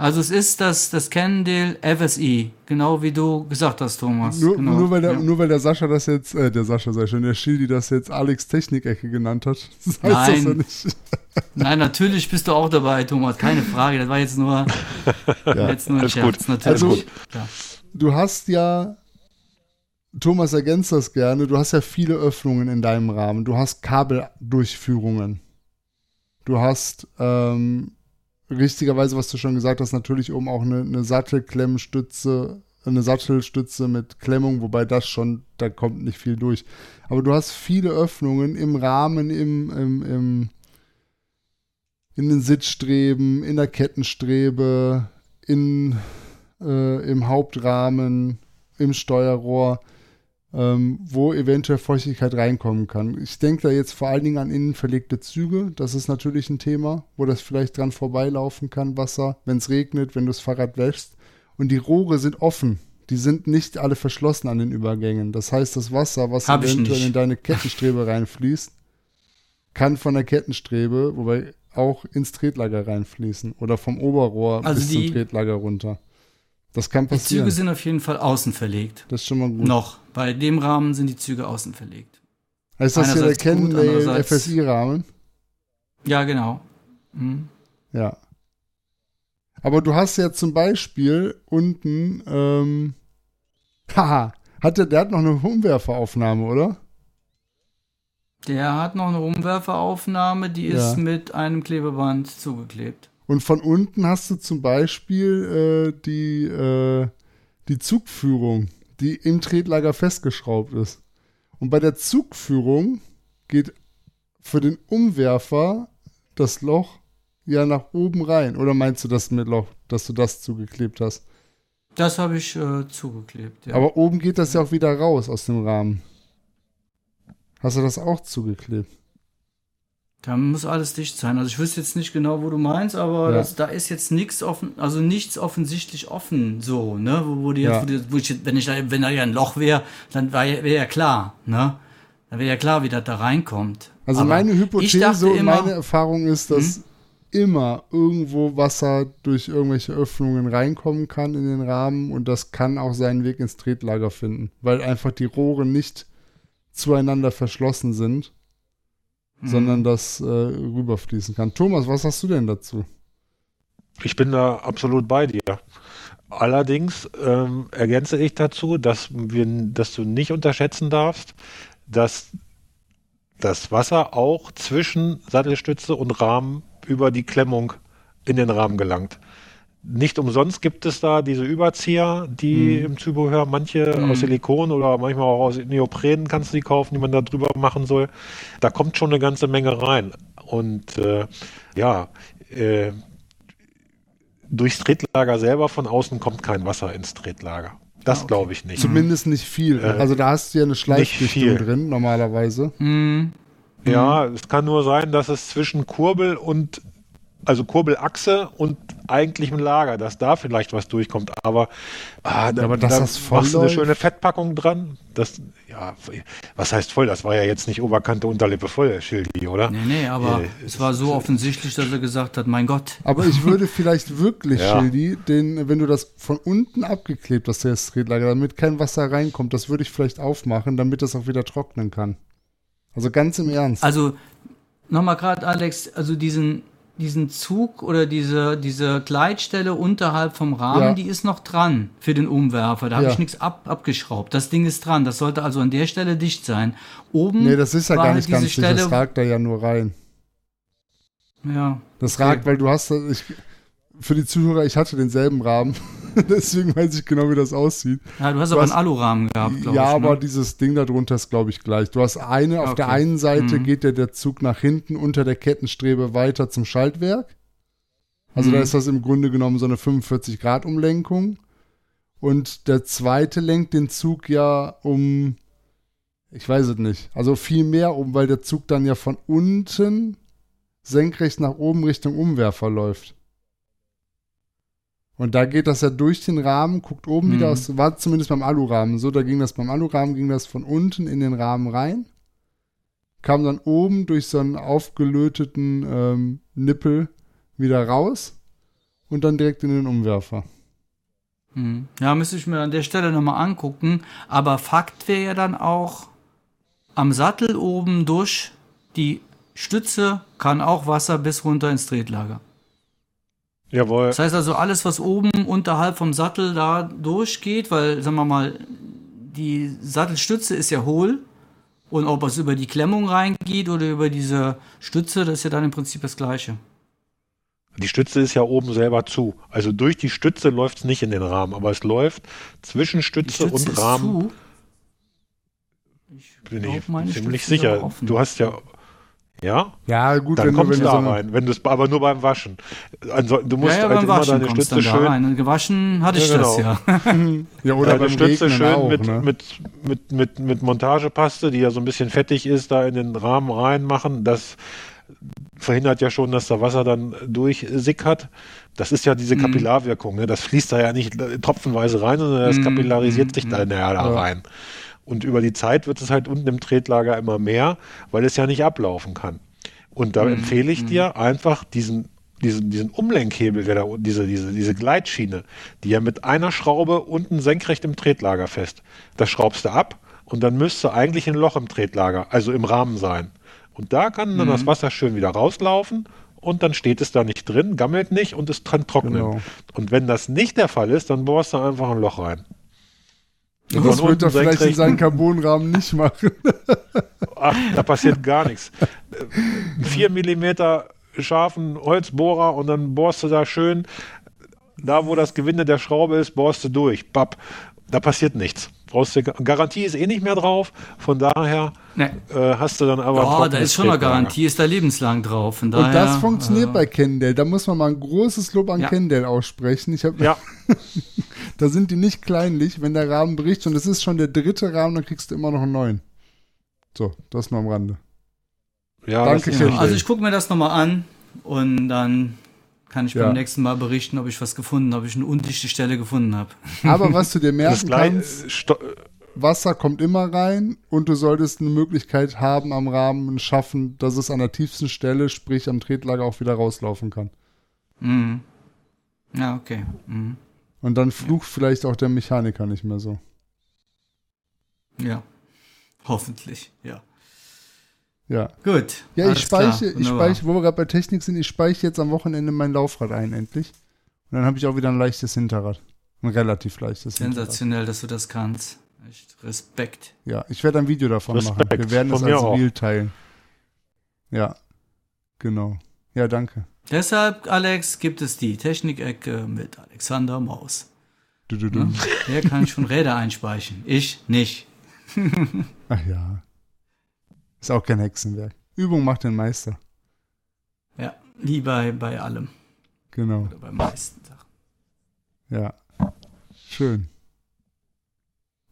Also es ist das, das Cannondale FSI, genau wie du gesagt hast, Thomas. Nur, genau. nur, weil der, ja. nur weil der Sascha das jetzt, äh, der Sascha sei schon, der Schildi das jetzt Alex Technikecke genannt hat. Das heißt das Nein. ja nicht. Nein, natürlich bist du auch dabei, Thomas, keine Frage. Das war jetzt nur, jetzt nur ein alles Scherz, gut, natürlich. alles Ja. Du hast ja, Thomas ergänzt das gerne, du hast ja viele Öffnungen in deinem Rahmen. Du hast Kabeldurchführungen. Du hast, ähm, richtigerweise, was du schon gesagt hast, natürlich oben auch eine, eine Sattelklemmstütze, eine Sattelstütze mit Klemmung, wobei das schon, da kommt nicht viel durch. Aber du hast viele Öffnungen im Rahmen, im, im, im in den Sitzstreben, in der Kettenstrebe, in, äh, im Hauptrahmen, im Steuerrohr, ähm, wo eventuell Feuchtigkeit reinkommen kann. Ich denke da jetzt vor allen Dingen an innen verlegte Züge. Das ist natürlich ein Thema, wo das vielleicht dran vorbeilaufen kann, Wasser, wenn es regnet, wenn du das Fahrrad wäschst. Und die Rohre sind offen. Die sind nicht alle verschlossen an den Übergängen. Das heißt, das Wasser, was Hab eventuell in deine Kettenstrebe reinfließt, kann von der Kettenstrebe, wobei auch ins Tretlager reinfließen oder vom Oberrohr Also bis zum Tretlager runter. Das kann Die passieren. Züge sind auf jeden Fall außen verlegt. das ist schon mal gut. Noch. Bei dem Rahmen sind die Züge außen verlegt. Ist das hier der Cannondale FSI-Rahmen? Ja, genau. Mhm. Ja. Aber du hast ja zum Beispiel unten, ähm, haha, hat der, der hat noch eine Umwerferaufnahme, oder? Der hat noch eine Umwerferaufnahme, die ist Ja. mit einem Klebeband zugeklebt. Und von unten hast du zum Beispiel äh, die, äh, die Zugführung, die im Tretlager festgeschraubt ist. Und bei der Zugführung geht für den Umwerfer das Loch ja nach oben rein. Oder meinst du das mit Loch, dass du das zugeklebt hast? Das habe ich äh, zugeklebt, ja. Aber oben geht das ja auch wieder raus aus dem Rahmen. Hast du das auch zugeklebt? Da muss alles dicht sein. Also ich wüsste jetzt nicht genau, wo du meinst, aber Ja. das, da ist jetzt nichts offen, also nichts offensichtlich offen, so, ne? Wo, wo die jetzt, Ja. wo die, wo ich, wenn ich da, wenn da ja ein Loch wäre, dann wäre wär ja klar, ne? Dann wäre ja klar, wie das da reinkommt. Also Aber meine Hypothese und immer- Hm? meine Erfahrung ist, dass immer irgendwo Wasser durch irgendwelche Öffnungen reinkommen kann in den Rahmen und das kann auch seinen Weg ins Tretlager finden, weil einfach die Rohre nicht zueinander verschlossen sind, Sondern das äh, rüberfließen kann. Thomas, was hast du denn dazu? Ich bin da absolut bei dir. Allerdings ähm, ergänze ich dazu, dass, wir, dass du nicht unterschätzen darfst, dass das Wasser auch zwischen Sattelstütze und Rahmen über die Klemmung in den Rahmen gelangt. Nicht umsonst gibt es da diese Überzieher, die im Zubehör, manche Mhm. aus Silikon oder manchmal auch aus Neopren kannst du die kaufen, die man da drüber machen soll. Da kommt schon eine ganze Menge rein. Und äh, ja, äh, durchs Tretlager selber von außen kommt kein Wasser ins Tretlager. Das Ah, okay. glaube ich nicht. Zumindest nicht viel. Äh, also da hast du ja eine Schleifdichtung viel. drin, normalerweise. Hm. Ja, es kann nur sein, dass es zwischen Kurbel und also Kurbelachse und eigentlichem Lager, dass da vielleicht was durchkommt. Aber, ah, da, aber dass da das voll machst du eine schöne Fettpackung dran. Das, ja, was heißt voll? Das war ja jetzt nicht Oberkante, Unterlippe voll, Schildi, oder? Nee, nee, aber Äh, es war so offensichtlich, dass er gesagt hat, mein Gott. Aber ich würde vielleicht wirklich, Ja. Schildi, den, wenn du das von unten abgeklebt hast, das Tretlager, damit kein Wasser reinkommt, das würde ich vielleicht aufmachen, damit das auch wieder trocknen kann. Also ganz im Ernst. Also, nochmal gerade, Alex, also diesen, diesen Zug oder diese, diese Gleitstelle unterhalb vom Rahmen, Ja. die ist noch dran für den Umwerfer. Da habe Ja. ich nichts ab, abgeschraubt. Das Ding ist dran. Das sollte also an der Stelle dicht sein. Oben. nee, das ist ja gar halt nicht ganz dicht, das ragt da ja nur rein. Ja. Das Okay. ragt, weil du hast, ich, für die Zuhörer, ich hatte denselben Rahmen, deswegen weiß ich genau, wie das aussieht. ja, du hast Du aber hast- einen Alurahmen gehabt, glaube ja, ich. aber ne? dieses Ding da drunter ist, glaube ich, gleich. Du hast eine, auf der Okay. einen Seite Mhm. geht der, der Zug nach hinten unter der Kettenstrebe weiter zum Schaltwerk. Also da Mhm. ist das im Grunde genommen so eine 45-Grad-Umlenkung. Und der zweite lenkt den Zug ja um, ich weiß es nicht, also viel mehr um, weil der Zug dann ja von unten senkrecht nach oben Richtung Umwerfer läuft. Und da geht das ja durch den Rahmen, guckt oben Mhm. wieder aus, war zumindest beim Alurahmen so, da ging das beim Alurahmen, ging das von unten in den Rahmen rein, kam dann oben durch so einen aufgelöteten ähm, Nippel wieder raus und dann direkt in den Umwerfer. Hm. Ja, müsste ich mir an der Stelle nochmal angucken. Aber Fakt wäre ja dann auch, am Sattel oben durch die Stütze kann auch Wasser bis runter ins Tretlager. Jawohl. Das heißt also, alles, was oben unterhalb vom Sattel da durchgeht, weil, sagen wir mal, die Sattelstütze ist ja hohl. Und ob es über die Klemmung reingeht oder über diese Stütze, das ist ja dann im Prinzip das Gleiche. Die Stütze ist ja oben selber zu. Also durch die Stütze läuft es nicht in den Rahmen, aber es läuft zwischen Stütze, Stütze und Rahmen. zu. Ich Bin ich ziemlich Stütze sicher. Du hast ja. Ja, Ja, gut, dann wenn du, kommt wenn es du da so rein. Wenn du es aber nur beim Waschen. Also, du musst ja, ja, halt beim immer Waschen deine Stütze dann da schön rein. Und gewaschen hatte ich Ja, das genau. ja. ja, oder deine beim Stütze Regnen schön auch, mit, ne? mit, mit, mit, mit Montagepaste, die ja so ein bisschen fettig ist, da in den Rahmen reinmachen. Das verhindert ja schon, dass da Wasser dann durchsickert. Das ist ja diese Mhm. Kapillarwirkung. Ne? Das fließt da ja nicht tropfenweise rein, sondern das Mhm, kapillarisiert mhm, sich mhm. da näher da Ja. rein. Und über die Zeit wird es halt unten im Tretlager immer mehr, weil es ja nicht ablaufen kann. Und da Mhm, empfehle ich mhm. dir einfach diesen, diesen, diesen Umlenkhebel, der da, diese, diese, diese Gleitschiene, die ja mit einer Schraube unten senkrecht im Tretlager fest. Das schraubst du ab und dann müsste eigentlich ein Loch im Tretlager, also im Rahmen sein. Und da kann dann Mhm. das Wasser schön wieder rauslaufen und dann steht es da nicht drin, gammelt nicht und es kann trocknen. Genau. Und wenn das nicht der Fall ist, dann bohrst du einfach ein Loch rein. Das Von wird er vielleicht in seinen Carbonrahmen nicht machen. Ach, da passiert gar nichts. Einen 4 mm scharfen Holzbohrer und dann bohrst du da schön, da wo das Gewinde der Schraube ist, bohrst du durch. Bapp. Da passiert nichts. Brauchst du, Garantie ist eh nicht mehr drauf, von daher Ne. äh, hast du dann aber. Ja, da ist schon eine. Garantie, ist da lebenslang drauf. Von daher, Und das funktioniert äh, bei Kendall. Da muss man mal ein großes Lob an Ja. Kendall aussprechen. Ich hab, Ja, Da sind die nicht kleinlich, wenn der Rahmen bricht und es ist schon der dritte Rahmen, dann kriegst du immer noch einen neuen. So, das nur am Rande. ja Danke richtig. also ich gucke mir das nochmal an und dann kann ich Ja. beim nächsten Mal berichten, ob ich was gefunden habe, ob ich eine undichte Stelle gefunden habe. Aber was du dir merken kannst, äh, sto- Wasser kommt immer rein und du solltest eine Möglichkeit haben am Rahmen und schaffen, dass es an der tiefsten Stelle, sprich am Tretlager, auch wieder rauslaufen kann. Mhm. Ja, okay. Mhm. Und dann flucht vielleicht auch der Mechaniker nicht mehr so. Ja. Hoffentlich, ja. Ja. Gut. Ja, ich speichere, ich speichere, wo wir gerade bei Technik sind, ich speichere jetzt am Wochenende mein Laufrad ein, endlich. Und dann habe ich auch wieder ein leichtes Hinterrad. Ein relativ leichtes Hinterrad. Sensationell, dass du das kannst. Echt Respekt. Ja, ich werde ein Video davon Respekt, machen. Wir werden es als. Reel teilen. Ja, genau. Ja, danke. Deshalb, Alex, gibt es die Technikecke mit Alexander Maus. Du, du, du. Ne? Der kann schon Räder einspeichen. Ich nicht. Ach ja. Ist auch kein Hexenwerk. Übung macht den Meister. Ja, wie bei, bei allem. Genau. Oder bei meisten Sachen. Ja. Schön.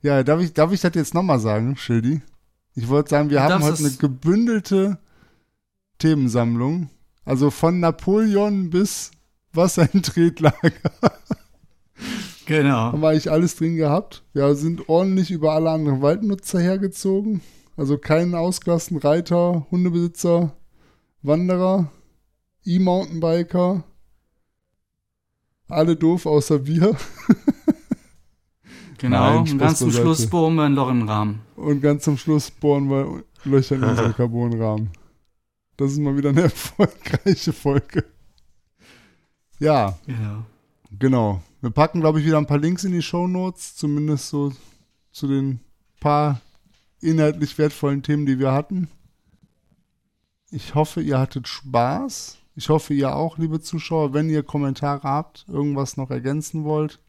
Ja, darf ich, darf ich das jetzt nochmal sagen, Schildi? Ich wollte sagen, wir Du haben heute eine gebündelte Themensammlung. Also von Napoleon bis Wasser in Tretlager. Genau. haben wir eigentlich alles drin gehabt. Wir sind ordentlich über alle anderen Waldnutzer hergezogen. Also keinen ausgelassen. Reiter, Hundebesitzer, Wanderer, E-Mountainbiker. Alle doof außer wir. Genau. Nein, und ganz zum. Schluss bohren wir ein Loch in den Rahmen. Und ganz zum Schluss bohren wir Löcher in unseren Carbonrahmen. Das ist mal wieder eine erfolgreiche Folge. Ja, Genau. genau. Wir packen, glaube ich, wieder ein paar Links in die Shownotes, zumindest so zu den paar inhaltlich wertvollen Themen, die wir hatten. Ich hoffe, ihr hattet Spaß. Ich hoffe, ihr auch, liebe Zuschauer. Wenn ihr Kommentare habt, irgendwas noch ergänzen wollt,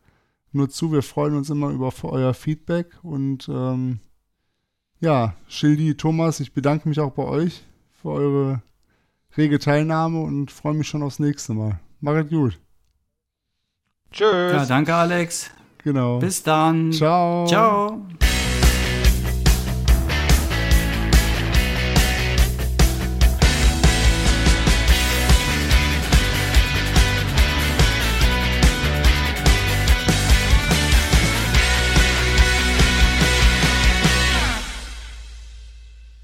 nur zu. Wir freuen uns immer über euer Feedback. Und ähm, ja, Schildi, Thomas, ich bedanke mich auch bei euch für eure rege Teilnahme und freue mich schon aufs nächste Mal. Macht gut. Tschüss. Ja, danke, Alex. Genau. Bis dann. Ciao. Ciao.